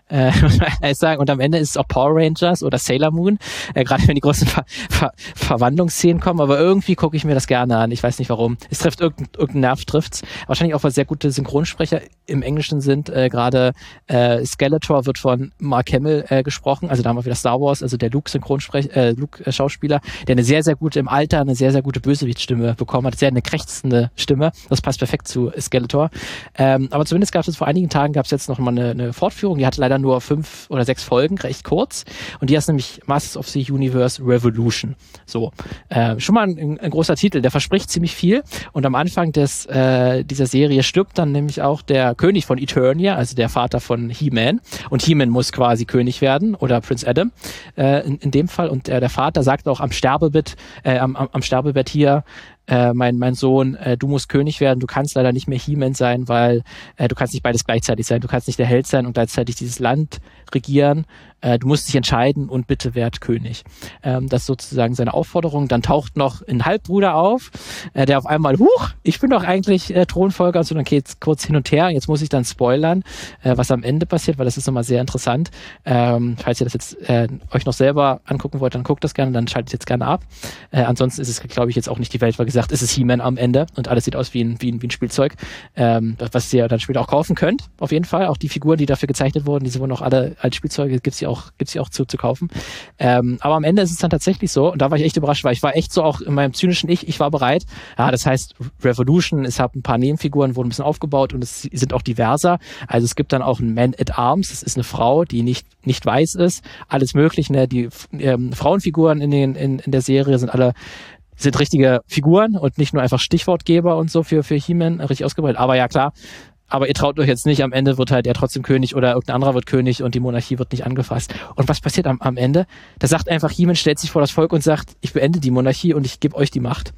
äh, muss man sagen. Und am Ende ist es auch Power Rangers oder Sailor Moon, äh, gerade wenn die großen Ver Ver Verwandlungsszenen kommen. Aber irgendwie gucke ich mir das gerne an. Ich weiß nicht warum. Es trifft irgendein, irgendein Nerv trifft's. Wahrscheinlich auch, weil sehr gute Synchronsprecher im Englischen sind. Äh, gerade äh, Skeletor wird von Mark Hamill äh, gesprochen. Also da haben wir wieder Star Wars, also der Luke Synchronsprecher, äh, Luke Schauspieler, der eine sehr, sehr gute im Alter, eine sehr, sehr gute Bösewichtstimme bekommen hat. Sehr eine krächzende Stimme. Das passt perfekt zu Skeletor. Ähm, aber zumindest gab es vor einigen Tagen gab es jetzt noch mal eine, eine Fortführung. Die hatte leider dann nur fünf oder sechs Folgen, recht kurz. Und die heißt nämlich Masters of the Universe Revolution. So, äh, schon mal ein, ein, großer Titel, der verspricht ziemlich viel. Und am Anfang des, äh, dieser Serie stirbt dann nämlich auch der König von Eternia, also der Vater von He-Man. Und He-Man muss quasi König werden oder Prince Adam äh, in, in dem Fall. Und äh, der Vater sagt auch am Sterbebett, äh, am, am Sterbebett hier, äh, mein, mein Sohn, äh, du musst König werden, du kannst leider nicht mehr He-Man sein, weil äh, du kannst nicht beides gleichzeitig sein. Du kannst nicht der Held sein und gleichzeitig dieses Land regieren. Äh, du musst dich entscheiden und bitte werd König. Ähm, das ist sozusagen seine Aufforderung. Dann taucht noch ein Halbbruder auf, äh, der auf einmal, huch, ich bin doch eigentlich äh, Thronfolger und so, dann geht's kurz hin und her. Jetzt muss ich dann spoilern, äh, was am Ende passiert, weil das ist nochmal sehr interessant. Ähm, falls ihr das jetzt äh, euch noch selber angucken wollt, dann guckt das gerne, dann schaltet jetzt gerne ab. Äh, ansonsten ist es, glaube ich, jetzt auch nicht die Welt, weil gesagt, es ist He-Man am Ende und alles sieht aus wie ein, wie ein, wie ein Spielzeug, ähm, was ihr dann später auch kaufen könnt, auf jeden Fall. Auch die Figuren, die dafür gezeichnet wurden, die sind wohl noch alle als Spielzeuge, gibt's ja auch, gibt's auch zu, zu kaufen. Ähm, aber am Ende ist es dann tatsächlich so, und da war ich echt überrascht, weil ich war echt so auch in meinem zynischen Ich, ich war bereit. Ja, das heißt, Revolution, es hat ein paar Nebenfiguren, wurden ein bisschen aufgebaut und es sind auch diverser. Also es gibt dann auch einen Man at Arms, das ist eine Frau, die nicht, nicht weiß ist, alles mögliche. Ne? Die ähm, Frauenfiguren in, den, in, in der Serie sind alle sind richtige Figuren und nicht nur einfach Stichwortgeber und so für, für He-Man richtig ausgebreitet. Aber ja, klar, aber ihr traut euch jetzt nicht, am Ende wird halt er trotzdem König oder irgendein anderer wird König und die Monarchie wird nicht angefasst. Und was passiert am, am Ende? Da sagt einfach He-Man, stellt sich vor das Volk und sagt, ich beende die Monarchie und ich gebe euch die Macht.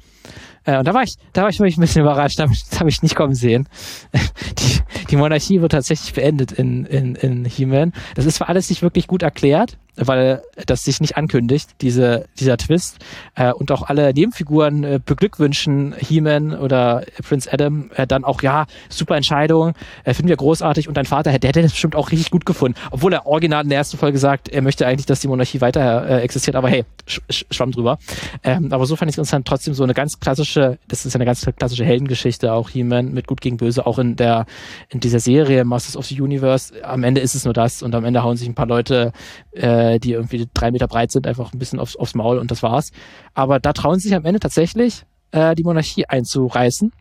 Äh, und da war ich, da war ich wirklich ein bisschen überrascht, das habe ich nicht kommen sehen. Die, die Monarchie wird tatsächlich beendet in, in, in He-Man. Das ist zwar alles nicht wirklich gut erklärt, weil das sich nicht ankündigt, diese, dieser Twist. Äh, und auch alle Nebenfiguren äh, beglückwünschen He-Man oder Prince Adam äh, dann auch, ja, super Entscheidung, äh, finden wir großartig. Und dein Vater, der hätte das bestimmt auch richtig gut gefunden. Obwohl er original in der ersten Folge sagt, er möchte eigentlich, dass die Monarchie weiter äh, existiert, aber hey, sch sch schwamm drüber. Ähm, aber so fand ich es interessant, trotzdem so eine ganz klassische, das ist eine ganz klassische Heldengeschichte, auch He-Man mit Gut gegen Böse, auch in der, in dieser Serie Masters of the Universe. Am Ende ist es nur das und am Ende hauen sich ein paar Leute äh, äh, die irgendwie drei Meter breit sind, einfach ein bisschen aufs, aufs Maul und das war's. Aber da trauen sie sich am Ende tatsächlich, äh, die Monarchie einzureißen.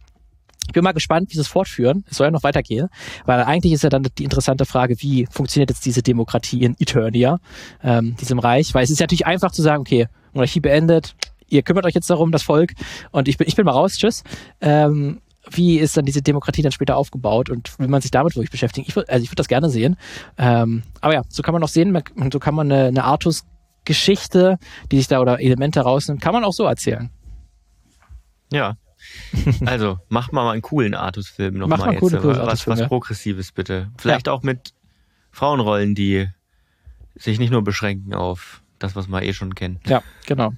Ich bin mal gespannt, wie sie es fortführen. Es soll ja noch weitergehen, weil eigentlich ist ja dann die interessante Frage, wie funktioniert jetzt diese Demokratie in Eternia, ähm, diesem Reich? Weil es ist natürlich einfach zu sagen, okay, Monarchie beendet, ihr kümmert euch jetzt darum, das Volk, und ich bin, ich bin mal raus, tschüss. Ähm, wie ist dann diese Demokratie dann später aufgebaut und will man sich damit wirklich beschäftigen? Ich würde, also ich würde das gerne sehen. Ähm, aber ja, so kann man auch sehen, so kann man eine, eine Artus-Geschichte, die sich da oder Elemente rausnimmt, kann man auch so erzählen. Ja. Also, macht mal einen coolen Artus-Film nochmal jetzt. Coole, coole was, was Progressives bitte. Vielleicht ja. auch mit Frauenrollen, die sich nicht nur beschränken auf das, was man eh schon kennt. Ja, genau.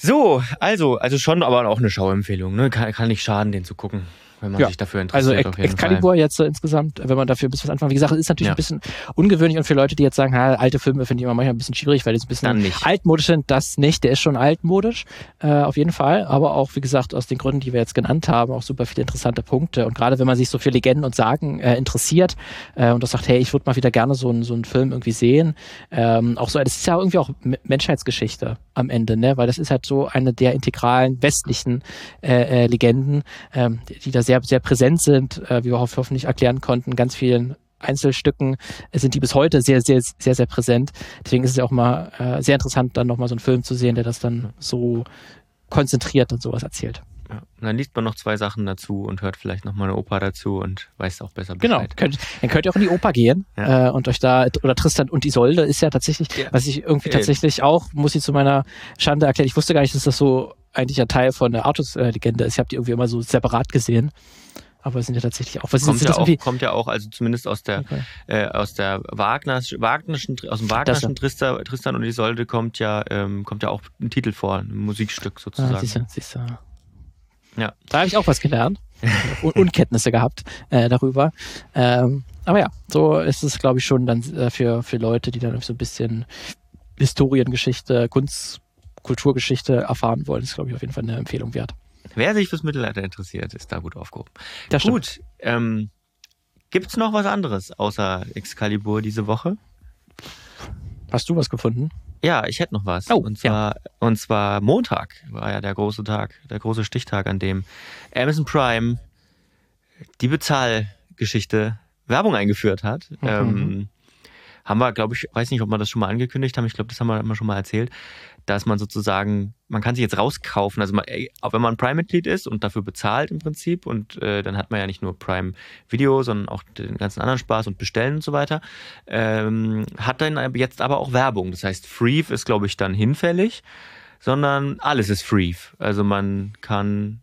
So, also, also schon, aber auch eine Schauempfehlung. Ne? Kann, kann nicht schaden, den zu gucken wenn man ja. sich dafür interessiert. Also Ex Excalibur Fall. jetzt so insgesamt, wenn man dafür ein bisschen was anfangen. Wie gesagt, ist natürlich ja. ein bisschen ungewöhnlich und für Leute, die jetzt sagen, ha, alte Filme finde ich immer manchmal ein bisschen schwierig, weil die ein bisschen altmodisch sind. Das nicht, der ist schon altmodisch, äh, auf jeden Fall. Aber auch, wie gesagt, aus den Gründen, die wir jetzt genannt haben, auch super viele interessante Punkte. Und gerade wenn man sich so für Legenden und Sagen äh, interessiert äh, und das sagt, hey, ich würde mal wieder gerne so, ein, so einen Film irgendwie sehen. Ähm, auch so, das ist ja irgendwie auch Menschheitsgeschichte am Ende, ne? Weil das ist halt so eine der integralen westlichen äh, äh, Legenden, ähm, die da sehr, sehr präsent sind, äh, wie wir hoffentlich erklären konnten, ganz vielen Einzelstücken sind die bis heute sehr, sehr, sehr, sehr präsent. Deswegen ist es ja auch mal äh, sehr interessant, dann nochmal so einen Film zu sehen, der das dann so konzentriert und sowas erzählt. Ja, und dann liest man noch zwei Sachen dazu und hört vielleicht nochmal eine Oper dazu und weiß auch besser Bescheid. Genau, könnt, dann könnt ihr auch in die Oper gehen ja. äh, und euch da, oder Tristan und Isolde ist ja tatsächlich, ja. was ich irgendwie tatsächlich auch, muss ich zu meiner Schande erklären, ich wusste gar nicht, dass das so eigentlich ein Teil von der Artus-Legende ist. Ich habe die irgendwie immer so separat gesehen aber es sind ja tatsächlich auch. Was kommt, ja auch kommt ja auch, also zumindest aus der okay. äh, aus der Wagner, Wagnerschen, aus dem Wagnerschen Tristan, Tristan und Isolde kommt ja ähm, kommt ja auch ein Titel vor, ein Musikstück sozusagen. Ah, siehst du, siehst du. Ja. Da habe ich auch was gelernt. Un Unkenntnisse gehabt äh, darüber. Ähm, aber ja, so ist es, glaube ich, schon dann äh, für, für Leute, die dann so ein bisschen Historiengeschichte, Kunst, Kulturgeschichte erfahren wollen, ist, glaube ich, auf jeden Fall eine Empfehlung wert. Wer sich fürs Mittelalter interessiert, ist da gut aufgehoben. Das gut. Ähm, Gibt es noch was anderes außer Excalibur diese Woche? Hast du was gefunden? Ja, ich hätte noch was. Oh, und zwar, ja. und zwar Montag war ja der große Tag, der große Stichtag, an dem Amazon Prime die Bezahlgeschichte Werbung eingeführt hat. Mhm. Ähm, haben wir, glaube ich, weiß nicht, ob wir das schon mal angekündigt haben, ich glaube, das haben wir immer schon mal erzählt, dass man sozusagen, man kann sich jetzt rauskaufen, also man, auch wenn man Prime-Mitglied ist und dafür bezahlt im Prinzip und äh, dann hat man ja nicht nur Prime Video, sondern auch den ganzen anderen Spaß und Bestellen und so weiter, ähm, hat dann jetzt aber auch Werbung. Das heißt, Freeve ist, glaube ich, dann hinfällig, sondern alles ist Freeve. Also man kann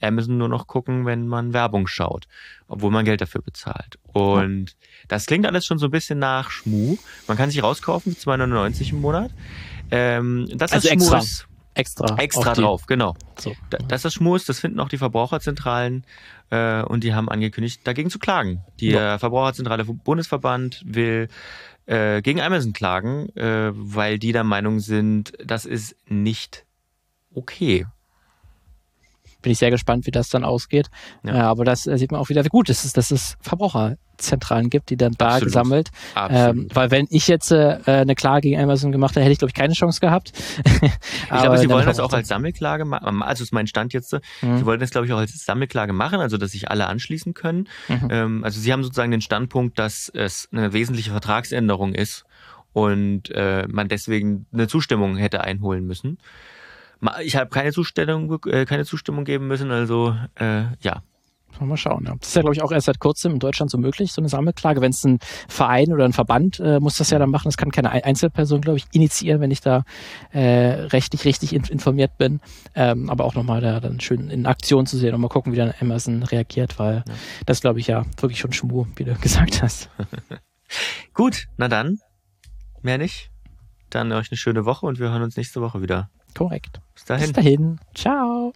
Amazon nur noch gucken, wenn man Werbung schaut, obwohl man Geld dafür bezahlt. Und ja. Das klingt alles schon so ein bisschen nach Schmu. Man kann sich rauskaufen für 2,99 im Monat. Ähm, das also ist extra. Schmus. Extra. Extra drauf, genau. So. Das ist Schmus, das finden auch die Verbraucherzentralen äh, und die haben angekündigt, dagegen zu klagen. Die ja. Verbraucherzentrale Bundesverband will äh, gegen Amazon klagen, äh, weil die der Meinung sind, das ist nicht okay bin ich sehr gespannt, wie das dann ausgeht. Ja. Äh, aber das äh, sieht man auch wieder, wie gut es ist, dass es Verbraucherzentralen gibt, die dann da Absolut. gesammelt. Ähm, weil wenn ich jetzt äh, eine Klage gegen Amazon gemacht hätte, hätte ich, glaube ich, keine Chance gehabt. ich glaube, sie wollen das auch als Sammelklage machen. Also ist mein Stand jetzt. Mhm. Sie wollen das, glaube ich, auch als Sammelklage machen, also dass sich alle anschließen können. Mhm. Ähm, also sie haben sozusagen den Standpunkt, dass es eine wesentliche Vertragsänderung ist und äh, man deswegen eine Zustimmung hätte einholen müssen. Ich habe keine Zustimmung, äh, keine Zustimmung geben müssen, also äh, ja. Mal schauen. Ja. Das ist ja, glaube ich, auch erst seit kurzem in Deutschland so möglich, so eine Sammelklage. Wenn es ein Verein oder ein Verband äh, muss das ja dann machen. Das kann keine Einzelperson, glaube ich, initiieren, wenn ich da äh, rechtlich richtig in, informiert bin. Ähm, aber auch nochmal da dann schön in Aktion zu sehen und mal gucken, wie dann Amazon reagiert, weil ja. das, glaube ich, ja wirklich schon Schmu, wie du gesagt hast. Gut, na dann, mehr nicht. Dann euch eine schöne Woche und wir hören uns nächste Woche wieder. Korrekt. Bis dahin. Bis dahin. Ciao.